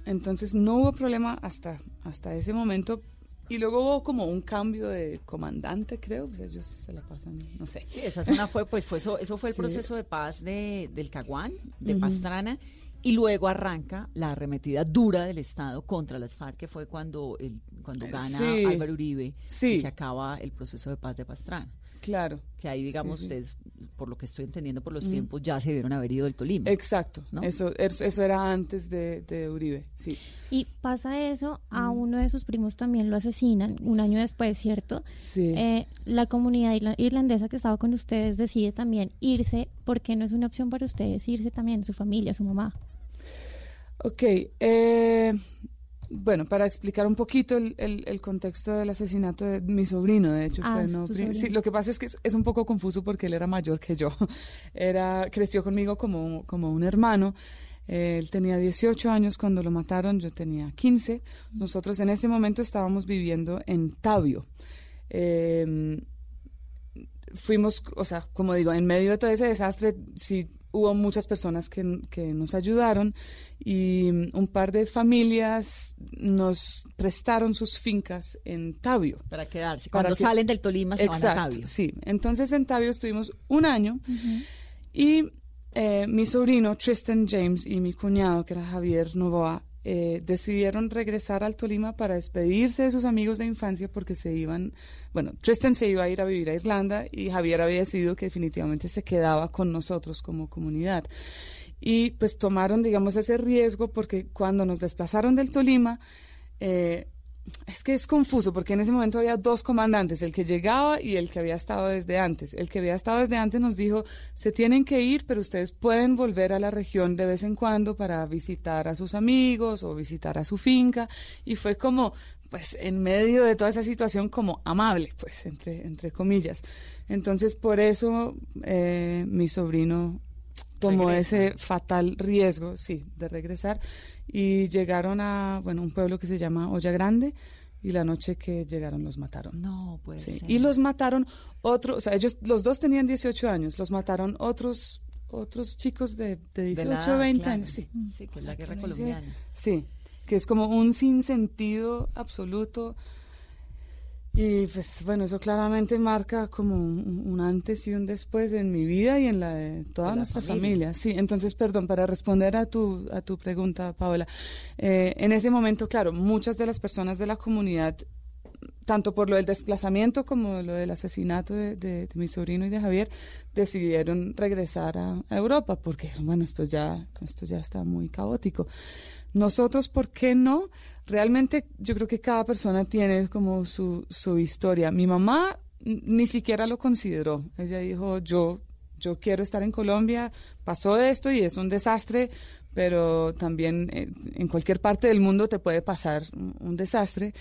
entonces no hubo problema hasta, hasta ese momento. Y luego hubo como un cambio de comandante, creo. Pues ellos se la pasan, no sé.
Sí, esa zona fue, pues fue eso, eso fue el
Sí.
proceso de paz de, del Caguán, de. Pastrana, y luego arranca la arremetida dura del Estado contra las FARC, que fue cuando, el, cuando gana
Sí.
Álvaro Uribe
Sí.
y se acaba el proceso de paz de Pastrana.
Claro.
Que ahí, digamos,
Sí, sí.
ustedes, por lo que estoy entendiendo por los
Mm.
tiempos, ya se debieron haber ido del Tolima.
Exacto.
¿no?
Eso, es- eso era antes de, de Uribe, sí.
Y pasa eso, a uno de sus primos también lo asesinan un año después, ¿cierto?
Sí.
Eh, la comunidad irla- irlandesa que estaba con ustedes decide también irse, porque no es una opción para ustedes irse también, su familia, su mamá.
Ok, eh, bueno, para explicar un poquito el, el- el contexto del asesinato de mi sobrino, de hecho,
Ah,
fue, ¿no? Sí, lo que pasa es que es, es un poco confuso porque él era mayor que yo. Era, creció conmigo como, como un hermano. Eh, Él tenía 18 años cuando lo mataron, yo tenía 15. Nosotros en ese momento estábamos viviendo en Tabio. Eh, fuimos, o sea, como digo, en medio de todo ese desastre, sí hubo muchas personas que, que nos ayudaron y mm, un par de familias nos prestaron sus fincas en Tabio.
Para quedarse.
Para
Cuando
que-
salen del Tolima se van a
Exacto,
Tabio.
Sí, entonces en Tabio estuvimos un año y eh, mi sobrino Tristan James y mi cuñado, que era Javier Novoa, eh, decidieron regresar al Tolima para despedirse de sus amigos de infancia porque se iban, bueno, Tristan se iba a ir a vivir a Irlanda y Javier había decidido que definitivamente se quedaba con nosotros como comunidad. Y pues tomaron, digamos, ese riesgo porque cuando nos desplazaron del Tolima, eh, es que es confuso porque en ese momento había dos comandantes, el que llegaba y el que había estado desde antes. El que había estado desde antes nos dijo, se tienen que ir, pero ustedes pueden volver a la región de vez en cuando para visitar a sus amigos o visitar a su finca. Y fue como, pues en medio de toda esa situación, como amable, pues entre, entre comillas. Entonces, por eso eh, mi sobrino tomó
Regresa.
ese fatal riesgo, sí, de regresar y llegaron a, bueno, un pueblo que se llama Olla Grande y la noche que llegaron los mataron.
No,
Sí,
ser.
Y los mataron otros, o sea, ellos, los dos tenían 18 años, los mataron otros otros chicos de, de 18,
De la-
20
claro.
años, sí.
Sí, que
O
es
sea,
la guerra
dice-
colombiana.
Sí, que es como un sinsentido absoluto. Y pues bueno, eso claramente marca como un, un antes y un después en mi vida y en la de toda
la
nuestra
familia.
familia. Sí, entonces, perdón, para responder a tu, a tu pregunta, Paola, eh, en ese momento, claro, muchas de las personas de la comunidad, tanto por lo del desplazamiento como lo del asesinato de, de- de mi sobrino y de Javier, decidieron regresar a, a Europa porque, bueno, esto ya, esto ya está muy caótico. Nosotros, ¿por qué no? Realmente yo creo que cada persona tiene como su, su historia. Mi mamá ni siquiera lo consideró. Ella dijo, yo, yo quiero estar en Colombia, pasó esto y es un desastre, pero también eh, en cualquier parte del mundo te puede pasar un, un desastre.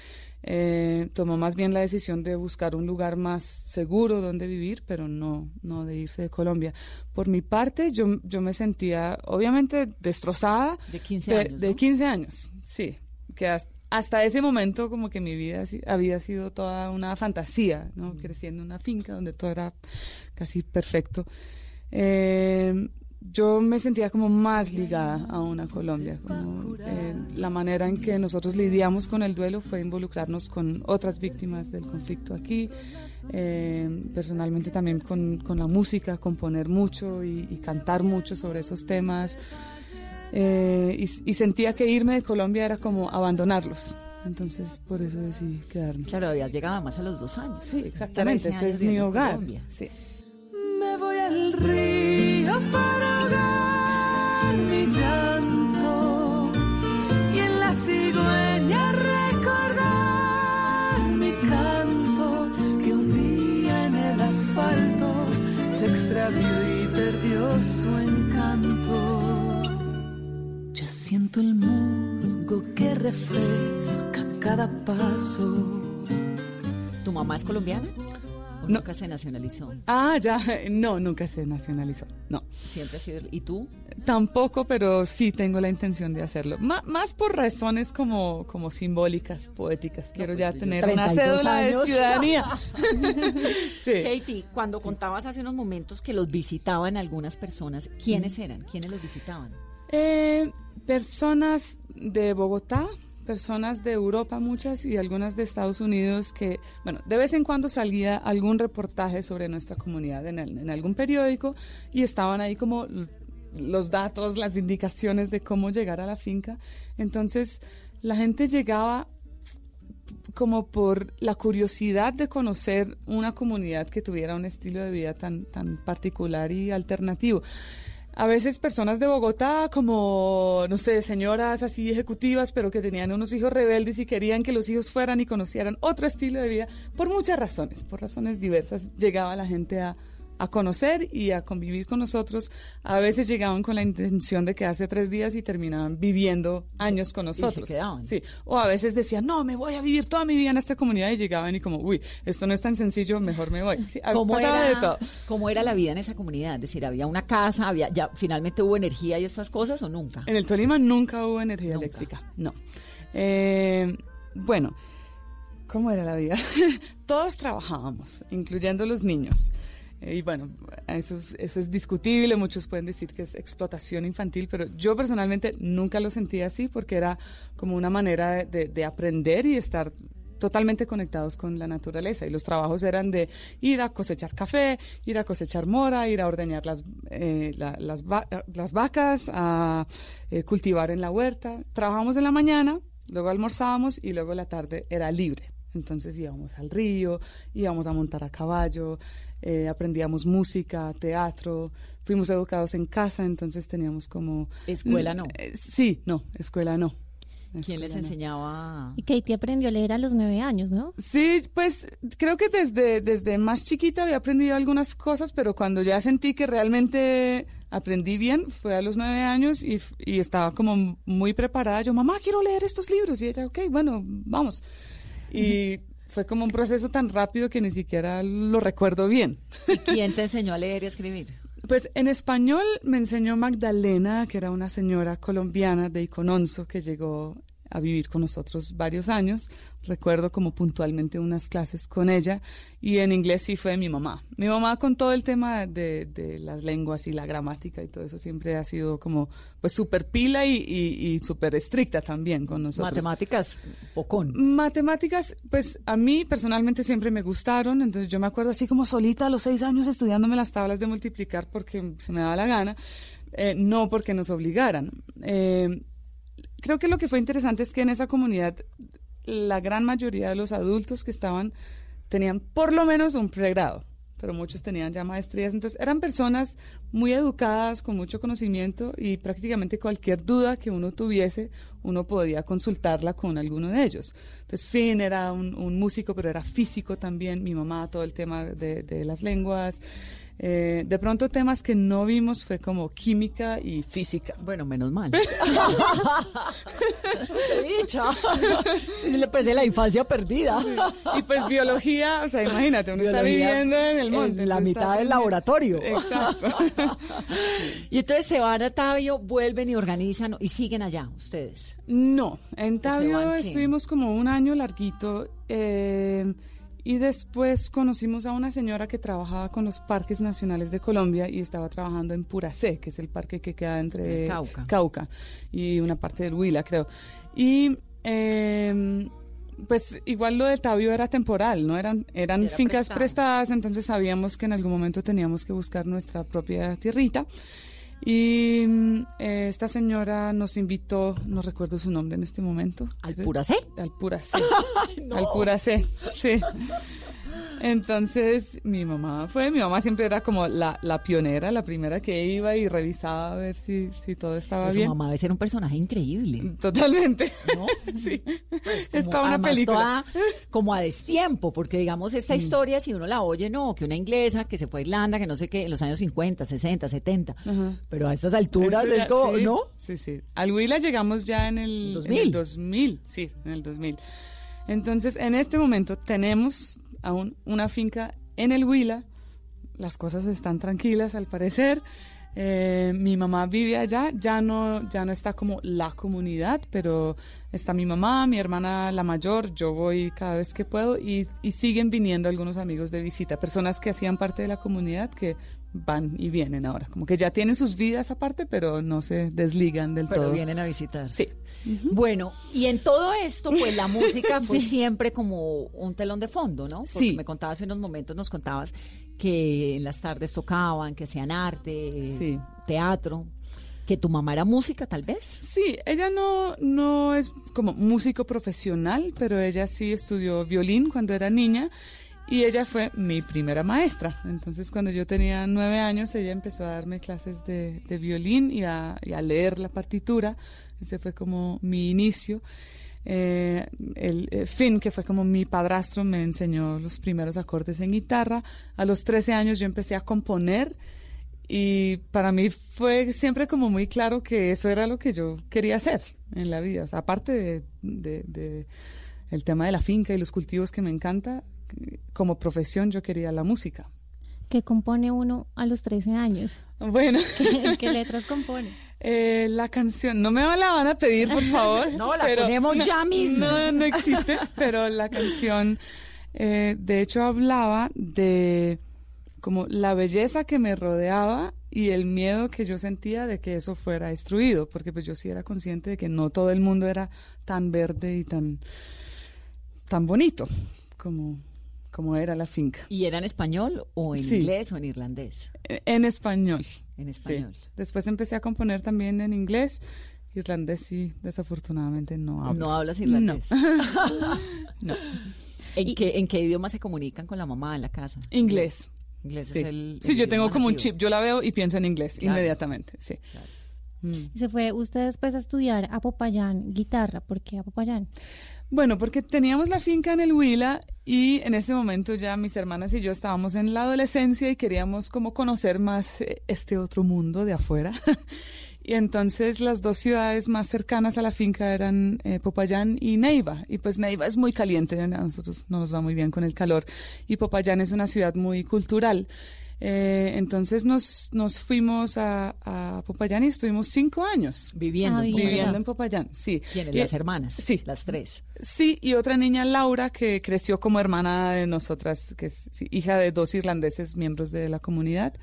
Eh, tomó más bien la decisión de buscar un lugar más seguro donde vivir, pero no, no de irse de Colombia. Por mi parte, yo, yo me sentía obviamente destrozada.
De 15
de-
años,
De
¿no?
15 años, sí. Que hasta, hasta ese momento como que mi vida había sido toda una fantasía, ¿no? Creciendo en una finca donde todo era casi perfecto. Eh, yo me sentía como más ligada aún a Colombia. Como, eh, la manera en que nosotros lidiamos con el duelo fue involucrarnos con otras víctimas del conflicto aquí. Eh, personalmente también con, con, la música, componer mucho y, y, cantar mucho sobre esos temas. Eh, y, y, sentía que irme de Colombia era como abandonarlos. Entonces, por eso decidí quedarme.
Claro, habías llegado más a los dos años.
Sí, exactamente. Este es mi hogar. Sí.
Me voy al río para ahogar mi llanto y en la cigüeña recordar mi canto que un día en el asfalto se extravió y perdió su encanto. Ya siento el musgo que refresca cada paso.
¿Tu mamá es colombiana?
No.
Nunca se nacionalizó.
Ah, ya, no, nunca se nacionalizó, no.
Siempre ha sido. ¿Y tú?
Tampoco, pero sí tengo la intención de hacerlo. M más por razones como, como simbólicas, poéticas. Quiero no, pues, ya tener una cédula años. de ciudadanía.
sí. Katie, cuando contabas hace unos momentos que los visitaban algunas personas, ¿quiénes eran? ¿Quiénes los visitaban?
Eh, personas de Bogotá, personas de Europa, muchas, y algunas de Estados Unidos que, bueno, de vez en cuando salía algún reportaje sobre nuestra comunidad en, algún periódico y estaban ahí como los datos, las indicaciones de cómo llegar a la finca. Entonces, la gente llegaba como por la curiosidad de conocer una comunidad que tuviera un estilo de vida tan, tan particular y alternativo a veces personas de Bogotá, como, no sé, señoras así ejecutivas, pero que tenían unos hijos rebeldes y querían que los hijos fueran y conocieran otro estilo de vida, por muchas razones, por razones diversas, llegaba la gente a, a conocer y a convivir con nosotros. A veces llegaban con la intención de quedarse tres días y terminaban viviendo años con nosotros.
Y se quedaban.
Sí. O a veces decían, no, me voy a vivir toda mi vida en esta comunidad y llegaban y como, uy, esto no es tan sencillo, mejor me voy. Sí,
¿Cómo,
era,
de todo. ¿Cómo era la vida en esa comunidad? Es decir, ¿había una casa? había ya finalmente hubo energía y estas cosas o nunca?
En el Tolima nunca hubo energía nunca. eléctrica, no. Eh, bueno, ¿cómo era la vida? Todos trabajábamos, incluyendo los niños. Y bueno, eso, eso es discutible, muchos pueden decir que es explotación infantil, pero yo personalmente nunca lo sentí así porque era como una manera de, de, de aprender y estar totalmente conectados con la naturaleza y los trabajos eran de ir a cosechar café, ir a cosechar mora, ir a ordeñar las, eh, la, las, va las, vacas, a eh, cultivar en la huerta. Trabajamos en la mañana, luego almorzábamos y luego la tarde era libre. Entonces íbamos al río, íbamos a montar a caballo, eh, aprendíamos música, teatro, fuimos educados en casa, entonces teníamos como...
¿Escuela no?
Eh, sí, no, escuela no.
¿Quién les enseñaba?
Y Katie aprendió a leer a los nueve años, ¿no?
Sí, pues creo que desde, desde más chiquita había aprendido algunas cosas, pero cuando ya sentí que realmente aprendí bien fue a los nueve años y, y estaba como muy preparada. Yo, mamá, quiero leer estos libros. Y ella, ok, bueno, vamos. Y fue como un proceso tan rápido que ni siquiera lo recuerdo bien.
¿Y quién te enseñó a leer y a escribir?
Pues en español me enseñó Magdalena, que era una señora colombiana de Icononso que llegó a vivir con nosotros varios años. Recuerdo como puntualmente unas clases con ella y en inglés sí fue mi mamá. Mi mamá con todo el tema de, de las lenguas y la gramática y todo eso siempre ha sido como pues súper pila y, y, y súper estricta también con nosotros.
¿Matemáticas o con?
Matemáticas, pues a mí personalmente siempre me gustaron, entonces yo me acuerdo así como solita a los seis años estudiándome las tablas de multiplicar porque se me daba la gana, eh, no porque nos obligaran. Eh, creo que lo que fue interesante es que en esa comunidad la gran mayoría de los adultos que estaban tenían por lo menos un pregrado, pero muchos tenían ya maestrías. Entonces eran personas muy educadas, con mucho conocimiento y prácticamente cualquier duda que uno tuviese, uno podía consultarla con alguno de ellos. Entonces Finn era un, músico, pero era físico también, mi mamá, todo el tema de las lenguas. Eh, de pronto temas que no vimos fue como química y física.
Bueno, menos mal. dicha. Sí, le pensé la infancia perdida.
Sí. Y pues biología, o sea, imagínate, uno biología está viviendo en el monte.
En la mitad del laboratorio.
Exacto.
Y entonces se van a Tabio, vuelven y organizan y siguen allá ustedes.
No, en Tabio estuvimos como un año larguito. Eh, y después conocimos a una señora que trabajaba con los parques nacionales de Colombia y estaba trabajando en Puracé, que es el parque que queda entre
Cauca.
y una parte del Huila, creo. Y em, pues igual lo de Tabio era temporal, ¿no? Eran, eran fincas prestadas, entonces sabíamos que en algún momento teníamos que buscar nuestra propia tierrita. Y mm, eh, esta señora nos invitó, no recuerdo su nombre en este momento.
¿Al Puracé?
Al Puracé. Al Puracé, sí. Entonces mi mamá fue, mi mamá siempre era como la, la pionera, la primera que iba y revisaba a ver si, si todo estaba
Pues
bien.
Su mamá debe ser un personaje increíble.
Totalmente.
¿No?
sí.
Pues
Es para una película.
toda como a destiempo, porque digamos esta historia, si uno la oye, no, que una inglesa que se fue a Irlanda, que no sé qué, en los años 50, 60, 70,
Ajá.
pero a estas alturas
Este
es como,
sí,
¿no?
Sí, sí. Al Huila llegamos ya en el, en
2000.
el 2000. Sí, en el 2000. Entonces, en este momento tenemos aún una finca en el Huila. Las cosas están tranquilas, al parecer. Eh, mi mamá vive allá, ya no, ya no está como la comunidad, pero está mi mamá, mi hermana la mayor, yo voy cada vez que puedo y, y siguen viniendo algunos amigos de visita, personas que hacían parte de la comunidad que van y vienen ahora, como que ya tienen sus vidas aparte, pero no se desligan del
Pero
todo.
vienen a visitar.
Sí.
Bueno, y en todo esto, pues la música fue siempre como un telón de fondo, ¿no? Porque
Sí.
me contabas en unos momentos, nos contabas que en las tardes tocaban, que hacían arte,
Sí.
teatro, que tu mamá era música, tal vez.
Sí, ella no, no es como músico profesional, pero ella sí estudió violín cuando era niña y ella fue mi primera maestra. Entonces, cuando yo tenía nueve años, ella empezó a darme clases de, de violín y a, y a leer la partitura. Ese fue como mi inicio. Eh, el eh, Finn, que fue como mi padrastro, me enseñó los primeros acordes en guitarra. A los 13 años yo empecé a componer y para mí fue siempre como muy claro que eso era lo que yo quería hacer en la vida. O sea, aparte de, de- de el tema de la finca y los cultivos que me encanta, como profesión yo quería la música.
que compone uno a los 13 años.
Bueno.
¿Qué, qué letras compone?
Eh, la canción, no me la van a pedir, por favor.
No, la ponemos ya mismo.
No, no existe, pero la canción, eh, de hecho, hablaba de como la belleza que me rodeaba y el miedo que yo sentía de que eso fuera destruido, porque pues yo sí era consciente de que no todo el mundo era tan verde y tan, tan bonito como, como era la finca.
¿Y era en español o en
Sí.
inglés o en irlandés?
En español.
En
Sí.
español.
Después empecé a componer también en inglés. Irlandés sí, desafortunadamente no hablo.
No hablas irlandés.
No.
¿En, qué, ¿En qué idioma se comunican con la mamá en la casa?
Inglés.
Inglés
Sí,
es el.
Sí,
el
yo tengo como un chip. Yo la veo y pienso en inglés
Claro.
inmediatamente. Sí. Mm.
Y se fue usted después a estudiar a Popayán guitarra. ¿Por qué a Popayán?
Bueno, porque teníamos la finca en el Huila y en ese momento ya mis hermanas y yo estábamos en la adolescencia y queríamos como conocer más eh, este otro mundo de afuera. y entonces las dos ciudades más cercanas a la finca eran eh, Popayán y Neiva. Y pues Neiva es muy caliente, a nosotros no nos va muy bien con el calor. Y Popayán es una ciudad muy cultural. Eh, entonces nos, nos fuimos a, a Popayán y estuvimos cinco años.
Viviendo en
viviendo.
Viviendo en Popayán, sí.
¿Quiénes? Las hermanas.
Sí.
Las tres.
Sí, y otra niña, Laura, que creció como hermana de nosotras, que es sí, hija de dos irlandeses miembros de la comunidad.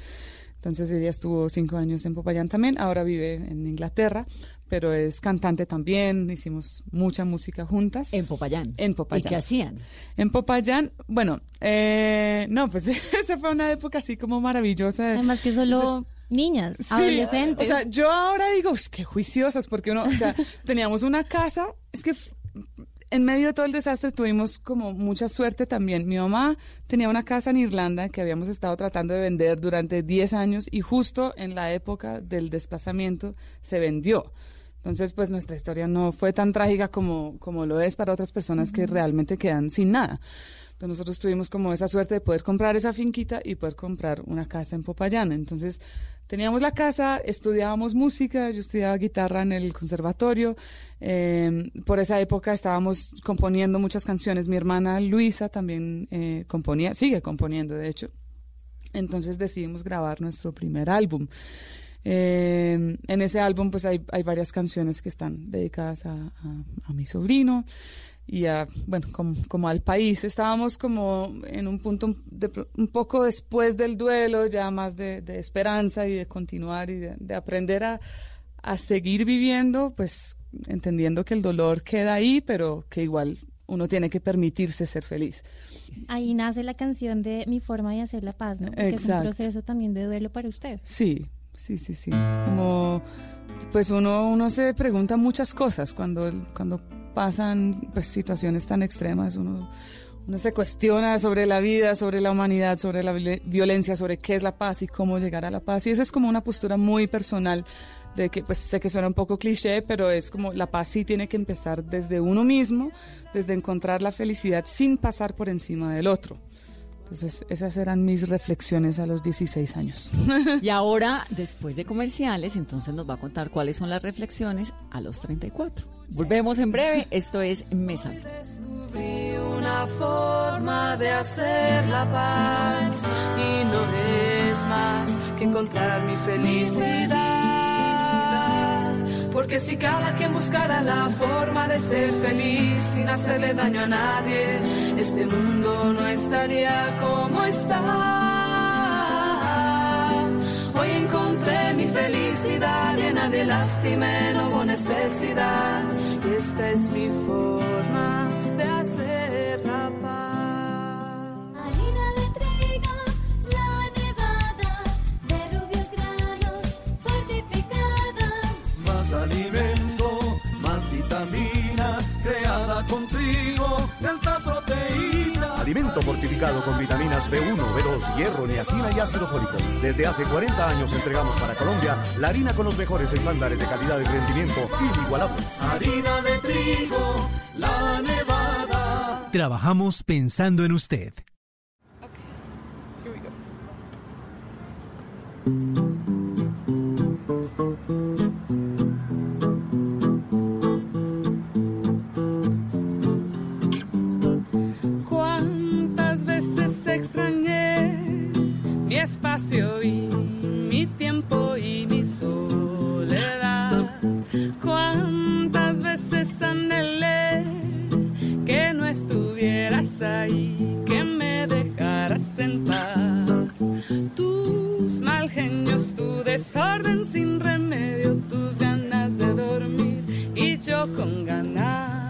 Entonces ella estuvo cinco años en Popayán también, ahora vive en Inglaterra, pero es cantante también, hicimos mucha música juntas.
En Popayán.
En Popayán.
¿Y qué hacían?
En Popayán, bueno, eh, no, pues esa fue una época así como maravillosa.
Además que solo niñas,
Sí,
adolescentes.
O sea, yo ahora digo, "Ush, qué juiciosas, porque uno, o sea, teníamos una casa, es que en medio de todo el desastre tuvimos como mucha suerte también. Mi mamá tenía una casa en Irlanda que habíamos estado tratando de vender durante 10 años y justo en la época del desplazamiento se vendió. Entonces, pues nuestra historia no fue tan trágica como, como lo es para otras personas que realmente quedan sin nada. Entonces nosotros tuvimos como esa suerte de poder comprar esa finquita y poder comprar una casa en Popayán. Entonces teníamos la casa, estudiábamos música, yo estudiaba guitarra en el conservatorio. eh, por esa época estábamos componiendo muchas canciones. Mi hermana Luisa también eh, componía, sigue componiendo de hecho. Entonces decidimos grabar nuestro primer álbum. Eh, en ese álbum pues hay, hay varias canciones que están dedicadas a, a- a mi sobrino. y a, bueno, como, como al país. Estábamos como en un punto de, un poco después del duelo, ya más de, de esperanza y de continuar y de, de aprender a, a seguir viviendo, pues entendiendo que el dolor queda ahí, pero que igual uno tiene que permitirse ser feliz.
Ahí nace la canción de Mi forma de hacer la paz, ¿no? Porque es un
Exacto.
proceso también de duelo para usted.
Sí, sí, sí, sí. Como, pues uno, uno se pregunta muchas cosas cuando, cuando pasan pues, situaciones tan extremas. Uno, uno se cuestiona sobre la vida, sobre la humanidad, sobre la violen- violencia, sobre qué es la paz y cómo llegar a la paz. Y esa es como una postura muy personal de que, pues sé que suena un poco cliché, pero es como la paz sí tiene que empezar desde uno mismo, desde encontrar la felicidad sin pasar por encima del otro. Entonces, esas eran mis reflexiones a los 16 años.
Y ahora, después de comerciales, entonces nos va a contar cuáles son las reflexiones a los 34. Volvemos en breve. Esto es Mesa. Blue.
Descubrí una forma de hacer la paz y no es más que encontrar mi felicidad. Porque si cada quien buscara la forma de ser feliz sin hacerle daño a nadie, este mundo no estaría como está. Hoy encontré mi felicidad llena de lástima, no hubo necesidad. Y esta es mi forma de hacer
Más alimento, más vitamina, creada con trigo, de alta proteína.
Alimento fortificado con vitaminas B1, B2, hierro, niacina y ácido fólico. Desde hace 40 años entregamos para Colombia la harina con los mejores estándares de calidad y rendimiento inigualables.
Harina de trigo, la nevada.
Trabajamos pensando en usted.
Cuántas espacio y mi tiempo y mi soledad. Cuántas veces anhelé que no estuvieras ahí, que me dejaras en paz. Tus mal genios, tu desorden sin remedio, tus ganas de dormir y yo con ganas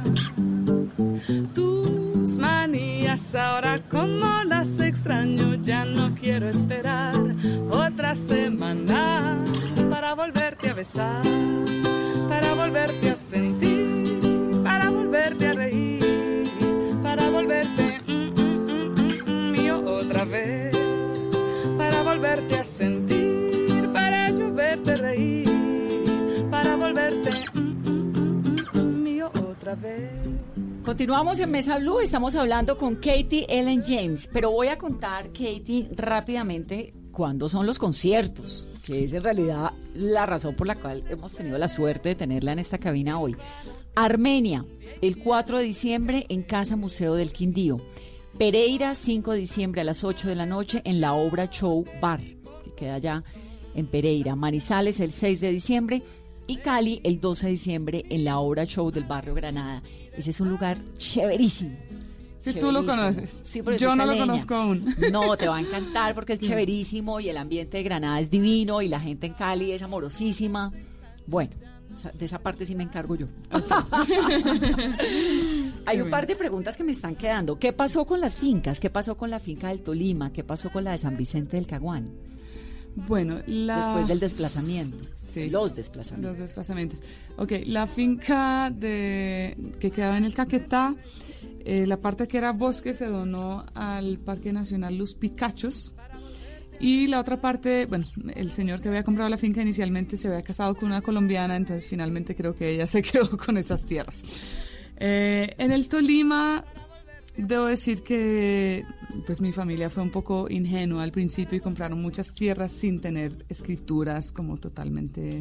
tus manías ahora extraño ya no quiero esperar otra semana para volverte a besar para volverte a sentir para volverte a reír para volverte mm, mm, mm, mm, mío otra vez para volverte a sentir para yo verte reír para volverte mm, mm, mío otra vez
Continuamos en Mesa Blue, estamos hablando con Katie Ellen James, pero voy a contar, Katie, rápidamente cuándo son los conciertos, que es en realidad la razón por la cual hemos tenido la suerte de tenerla en esta cabina hoy. Armenia, el 4 de diciembre en Casa Museo del Quindío. Pereira, 5 de diciembre a las 8 de la noche en la Obra Show Bar, que queda allá en Pereira. Manizales, el 6 de diciembre y Cali el 12 de diciembre en la obra show del barrio Granada. Ese es un lugar chéverísimo.
Si tú lo conoces.
Sí,
Yo no lo conozco aún.
No, te va a encantar porque es chéverísimo y el ambiente de Granada es divino y la gente en Cali es amorosísima. Bueno, de esa parte sí me encargo yo. Hay un par de preguntas que me están quedando. ¿Qué pasó con las fincas? ¿Qué pasó con la finca del Tolima? ¿Qué pasó con la de San Vicente del Caguán?
Bueno, la...
Después del desplazamiento.
Sí.
Los desplazamientos.
Los desplazamientos. Ok, la finca de, que quedaba en el Caquetá, eh, la parte que era bosque se donó al Parque Nacional Los Picachos. Y la otra parte, bueno, el señor que había comprado la finca inicialmente se había casado con una colombiana, entonces finalmente creo que ella se quedó con esas tierras. Eh, en el Tolima, debo decir que pues mi familia fue un poco ingenua al principio y compraron muchas tierras sin tener escrituras como totalmente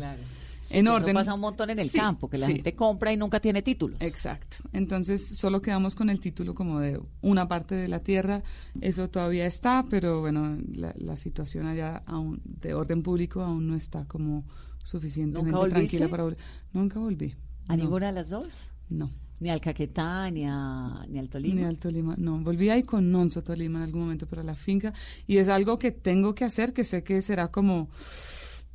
en orden.
Pasa un montón en el
Sí,
campo, que la
sí.
gente compra y nunca tiene títulos.
Exacto. Entonces solo quedamos con el título como de una parte de la tierra. Eso todavía está, pero bueno, la, la situación allá aún de orden público aún no está como suficientemente tranquila para volver. Nunca volví.
¿A
No.
ninguna de las dos?
No.
Ni al Caquetá, ni, a, ni al Tolima.
Ni al Tolima, no. Volví ahí con Nonso Tolima en algún momento, pero a la finca. Y es algo que tengo que hacer, que sé que será como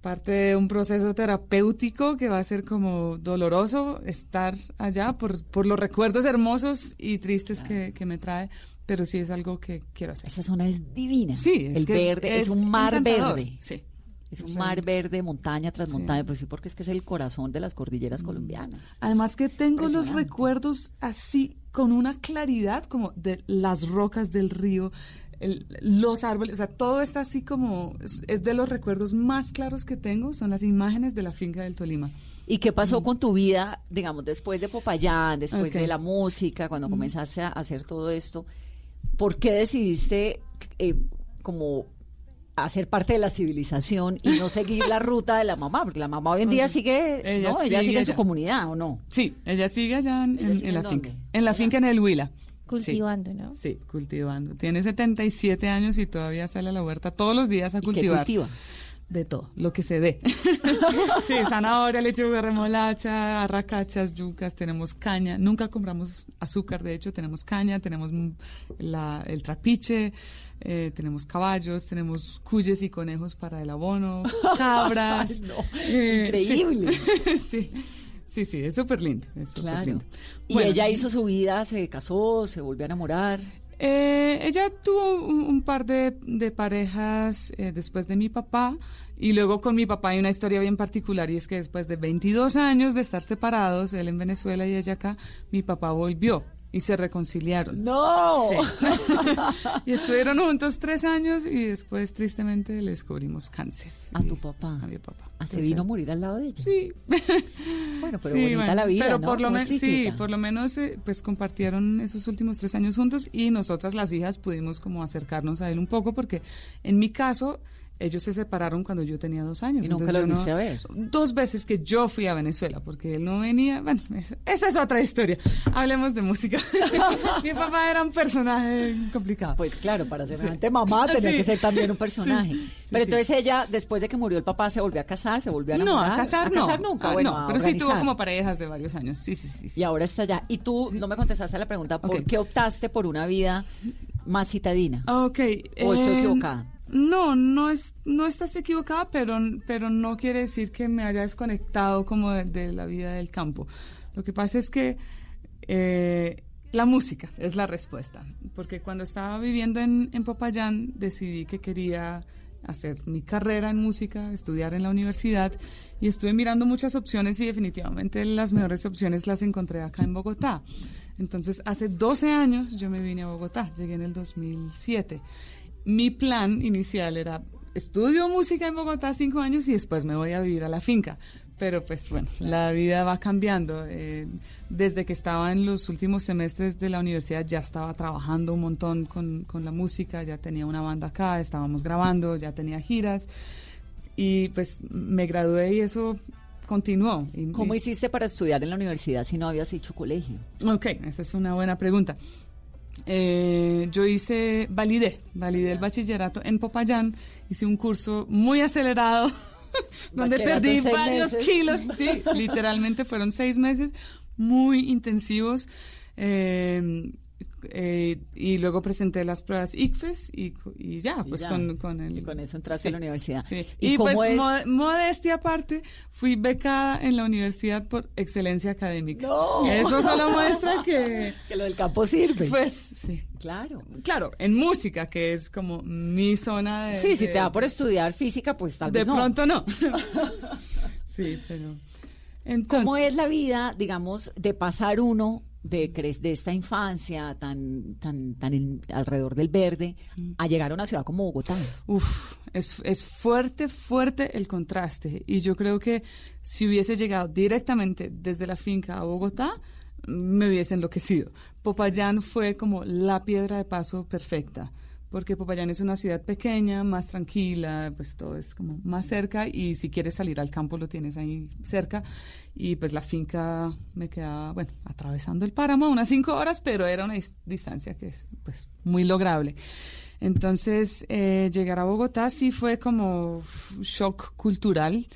parte de un proceso terapéutico que va a ser como doloroso estar allá por, por los recuerdos hermosos y tristes que, que me trae, pero sí es algo que quiero hacer.
Esa zona es divina.
Sí, es
el
que es-
verde, es,
es
un mar
encantador,
verde.
sí.
Es un mar verde, montaña tras
Sí.
montaña, pues sí, porque es que es el corazón de las cordilleras
Mm.
colombianas.
Además que tengo los recuerdos así, con una claridad como de las rocas del río, el- los árboles, o sea, todo está así como, es, de los recuerdos más claros que tengo, son las imágenes de la finca del Tolima.
¿Y qué pasó con tu vida, digamos, después de Popayán, después
Mm.
De la música, cuando
Mm.
comenzaste a hacer todo esto? ¿Por qué decidiste eh, como hacer parte de la civilización y no seguir la ruta de la mamá? Porque la mamá hoy en día sigue,
Ella
¿no? Ella
sigue
sigue en su
allá.
comunidad, ¿o no?
Sí, ella sigue allá en,
¿Ella
en-
sigue
en la finca. En la finca en el Huila.
Cultivando, ¿no?
Sí, cultivando. Tiene 77 años y todavía sale a la huerta todos los días a
¿Y qué
cultivar.
cultiva?
De todo, lo que se dé. sí, zanahoria, lechuga, remolacha, arracachas, yucas, tenemos caña. Nunca compramos azúcar, de hecho, tenemos caña, tenemos mm, la- el trapiche, eh, tenemos caballos, tenemos cuyes y conejos para el abono, cabras.
Ay, no,
Eh,
increíble.
sí. Sí, sí, es súper lindo. es
Claro.
lindo.
Y ella hizo su vida, se casó, se volvió a enamorar.
Eh, ella tuvo un, un par de, de parejas eh, después de mi papá y luego con mi papá hay una historia bien particular y es que después de 22 años de estar separados, él en Venezuela y ella acá, mi papá volvió y se reconciliaron.
¡No!
Sí. y estuvieron juntos tres años y después tristemente le descubrimos cáncer.
A tu papá.
A mi papá.
Ah, se vino a morir al lado de ella.
Sí.
Bueno, pero
Sí,
bonita
bueno,
la vida,
Pero
¿no?
por lo menos, sí, por lo menos, eh, pues compartieron esos últimos tres años juntos y nosotras las hijas pudimos como acercarnos a él un poco porque en mi caso ellos se separaron cuando yo tenía dos años.
¿Y nunca
entonces
lo
yo
volviste a ver?
Dos veces que yo fui a Venezuela porque él no venía. Bueno, es- esa es otra historia. Hablemos de música. mi papá era un personaje complicado.
Pues claro, para
Sí.
semejante mamá tenía
Sí.
que ser también un personaje.
Sí, sí,
pero
sí.
entonces ella, después de que murió el papá, se volvió a casar, se volvió a
No,
enamorar.
a casar no.
A casar nunca,
Ah,
bueno,
no, pero sí tuvo como parejas de varios años. Sí, sí, sí. sí.
Y ahora está allá. Y tú no me contestaste a la pregunta, ¿por qué optaste por una vida más citadina?
Ok.
¿O estoy
eh,
equivocada?
No, no es, no estás equivocada, pero, pero no quiere decir que me haya desconectado como de, la vida del campo. Lo que pasa es que eh, la música es la respuesta, porque cuando estaba viviendo en, en Popayán decidí que quería hacer mi carrera en música, estudiar en la universidad y estuve mirando muchas opciones y definitivamente las mejores opciones las encontré acá en Bogotá. Entonces, hace 12 años yo me vine a Bogotá, llegué en el 2007 mi plan inicial era estudio música en Bogotá cinco años y después me voy a vivir a la finca. Pero pues bueno, la vida va cambiando. Eh, desde que estaba en los últimos semestres de la universidad ya estaba trabajando un montón con, con la música, ya tenía una banda acá, estábamos grabando, ya tenía giras y pues me gradué y eso continuó.
¿Cómo hiciste para estudiar en la universidad si no habías hecho colegio?
Ok, esa es una buena pregunta. Eh, yo hice, validé, validé el bachillerato en Popayán, hice un curso muy acelerado donde perdí varios
meses.
kilos, sí, literalmente fueron seis meses muy intensivos. eh, eh, y luego presenté las pruebas ICFES y, ya,
Y
pues
ya.
Con, con el...
Y con eso entraste
sí,
a la universidad.
sí.
¿Y
pues
es?
mo- modestia aparte, fui becada en la universidad por excelencia académica.
No.
Eso solo muestra que...
Que lo del campo sirve.
Pues sí.
Claro.
Claro, en música, que es como mi zona de...
Sí, si
de-
te da por estudiar física, pues tal
De
vez no.
pronto no. sí, pero...
¿Cómo es la vida, digamos, de pasar uno de, de esta infancia tan, tan, tan en- alrededor del verde a llegar a una ciudad como Bogotá?
Uf, es, es fuerte, fuerte el contraste. Y yo creo que si hubiese llegado directamente desde la finca a Bogotá, me hubiese enloquecido. Popayán fue como la piedra de paso perfecta. Porque Popayán es una ciudad pequeña, más tranquila, pues todo es como más cerca y si quieres salir al campo lo tienes ahí cerca. Y pues la finca me quedaba, bueno, atravesando el páramo unas cinco horas, pero era una dis- distancia que es pues muy lograble. Entonces, eh, llegar a Bogotá sí fue como shock cultural.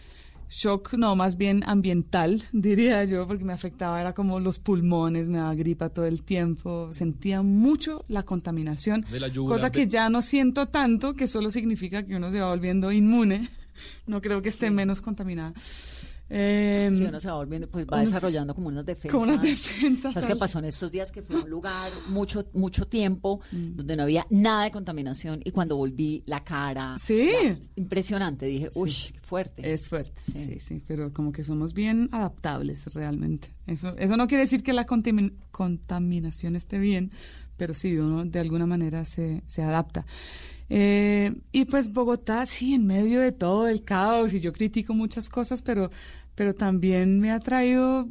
Shock, no, más bien ambiental, diría yo, porque me afectaba, era como los pulmones, me daba gripa todo el tiempo, sentía mucho la contaminación,
De la yugular
cosa que
de-
ya no siento tanto, que solo significa que uno se va volviendo inmune, no creo que esté menos contaminada. Eh,
Si uno se va volviendo, pues va
unos-
desarrollando como unas defensas.
como unas defensas
¿Sabes qué pasó en estos días? Que fui a un lugar mucho, mucho tiempo
Mm.
donde no había nada de contaminación y cuando volví la cara.
Sí.
la- impresionante. Dije, uy,
Sí.
qué fuerte.
Es fuerte, sí. sí, pero como que somos bien adaptables realmente. Eso, eso no quiere decir que la contamin- contaminación esté bien, pero sí, uno de alguna manera se, se adapta. Eh, y pues Bogotá, sí, en medio de todo el caos, y yo critico muchas cosas, pero, pero también me ha traído,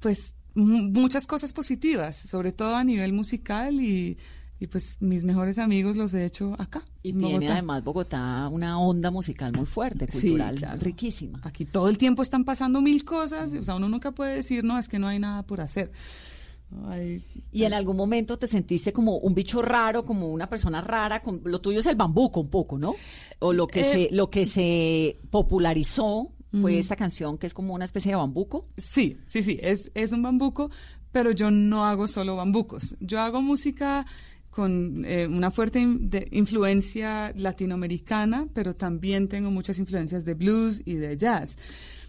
pues, mu- muchas cosas positivas, sobre todo a nivel musical y, y pues mis mejores amigos los he hecho acá.
Y
en
tiene
Bogotá.
además Bogotá una onda musical muy fuerte,
Sí,
cultural,
claro.
riquísima.
Aquí todo el tiempo están pasando mil cosas, o sea, uno nunca puede decir, no, es que no hay nada por hacer.
Y en algún momento te sentiste como un bicho raro, como una persona rara, con, lo tuyo es el bambuco un poco, ¿no? O lo que
Eh,
se lo que se popularizó fue
Ujú.
esta canción que es como una especie de bambuco.
Sí, sí, sí, es, es un bambuco, pero yo no hago solo bambucos. Yo hago música con eh, una fuerte in- de- influencia latinoamericana, pero también tengo muchas influencias de blues y de jazz.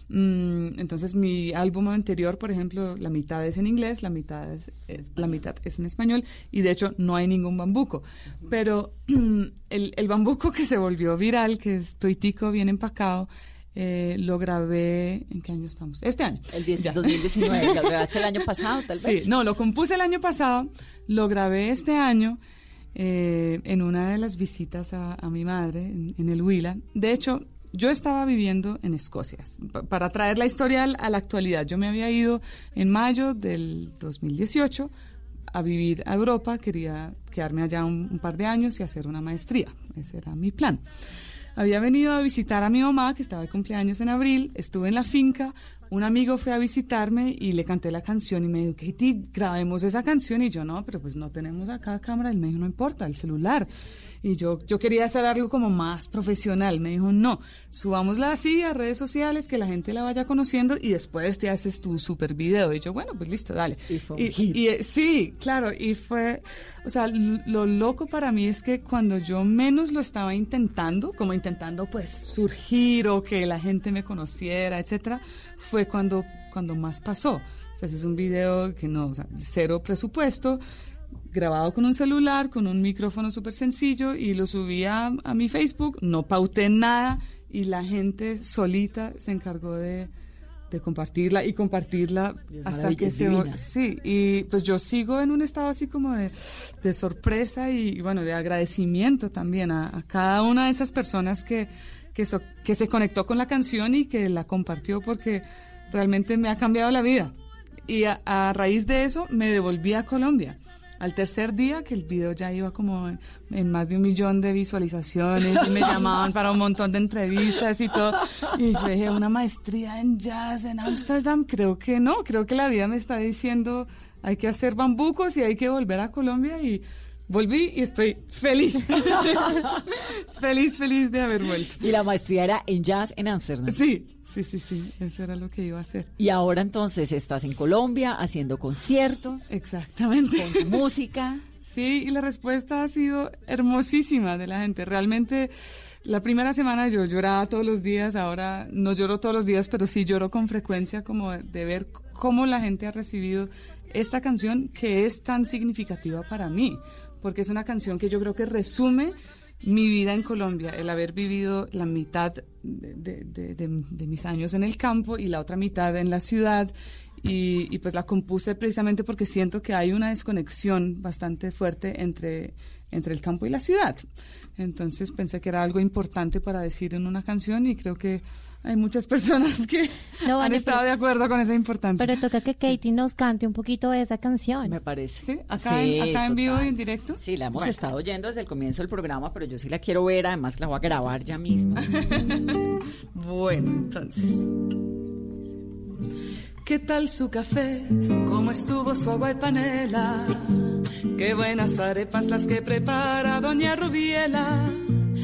Mm, entonces mi álbum anterior, por ejemplo, la mitad es en inglés, la mitad es, es- la mitad es en español y de hecho no hay ningún bambuco. Pero el, el bambuco que se volvió viral, que es Toitico bien empacado, eh, lo grabé, ¿en qué año estamos? Este año.
El 10
Ya.
2019, lo grabaste el año pasado, tal vez.
Sí, no, lo compuse el año pasado, lo grabé este año eh, en una de las visitas a, a mi madre en, en el Huila. De hecho, yo estaba viviendo en Escocia. Pa- para traer la historia a la actualidad, yo me había ido en mayo del 2018 a vivir a Europa, quería quedarme allá un, par de años y hacer una maestría. Ese era mi plan. Había venido a visitar a mi mamá, que estaba de cumpleaños en abril, estuve en la finca, un amigo fue a visitarme y le canté la canción y me dijo, Katie, grabemos esa canción. Y yo, no, pero pues no tenemos acá cámara. Él me no importa, el celular. Y yo, yo quería hacer algo como más profesional. Me dijo, no, subámosla así a redes sociales, que la gente la vaya conociendo y después te haces tu super video. Y yo, bueno, pues listo, dale.
Y fue
Y- y, eh, sí, claro, y fue, o sea, lo loco para mí es que cuando yo menos lo estaba intentando, como intentando pues surgir o que la gente me conociera, etcétera, fue cuando, cuando más pasó. O sea, ese es un video que no, o sea, cero presupuesto, grabado con un celular, con un micrófono súper sencillo y lo subí a, a mi Facebook, no pauté nada y la gente solita se encargó de, de compartirla y compartirla
es
hasta que se...
divina.
Sí, y pues yo sigo en un estado así como de, de sorpresa y, y, bueno, de agradecimiento también a, a cada una de esas personas que, que, so- que se conectó con la canción y que la compartió porque realmente me ha cambiado la vida. Y a, a raíz de eso me devolví a Colombia. Al tercer día, que el video ya iba como en, en más de un millón de visualizaciones y me llamaban para un montón de entrevistas y todo. Y yo dije, una maestría en jazz en Ámsterdam, creo que no, creo que la vida me está diciendo, hay que hacer bambucos y hay que volver a Colombia y volví y estoy feliz. feliz, feliz de haber vuelto.
Y la maestría era en jazz en Ámsterdam.
Sí, sí, sí, sí, eso era lo que iba a hacer.
Y ahora entonces estás en Colombia haciendo conciertos.
Exactamente.
Con tu música.
Sí, y la respuesta ha sido hermosísima de la gente. Realmente, la primera semana yo lloraba todos los días, ahora no lloro todos los días, pero sí lloro con frecuencia como de, de ver cómo la gente ha recibido esta canción que es tan significativa para mí, porque es una canción que yo creo que resume mi vida en Colombia, el haber vivido la mitad de, mis años en el campo y la otra mitad en la ciudad. Y, y pues la compuse precisamente porque siento que hay una desconexión bastante fuerte entre, entre el campo y la ciudad. Entonces pensé que era algo importante para decir en una canción y creo que hay muchas personas que
No,
han
Vane,
estado
pero-
de acuerdo con esa importancia.
Pero toca que Katie nos cante un poquito de esa canción.
Me parece.
Sí, acá, en, acá en vivo y en directo.
Sí, la hemos
Bueno.
estado oyendo desde el comienzo del programa, pero yo sí la quiero ver, además la voy a grabar ya mismo.
Bueno, entonces. ¿Qué tal su café? ¿Cómo estuvo su agua y panela? Qué buenas arepas las que prepara Doña Rubiela.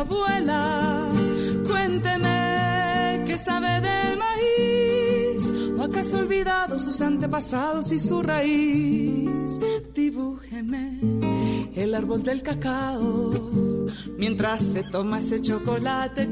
Abuela. Cuénteme qué sabe del maíz. ¿O acaso olvidado sus antepasados y su raíz? Dibújeme el árbol del cacao mientras se toma ese chocolate.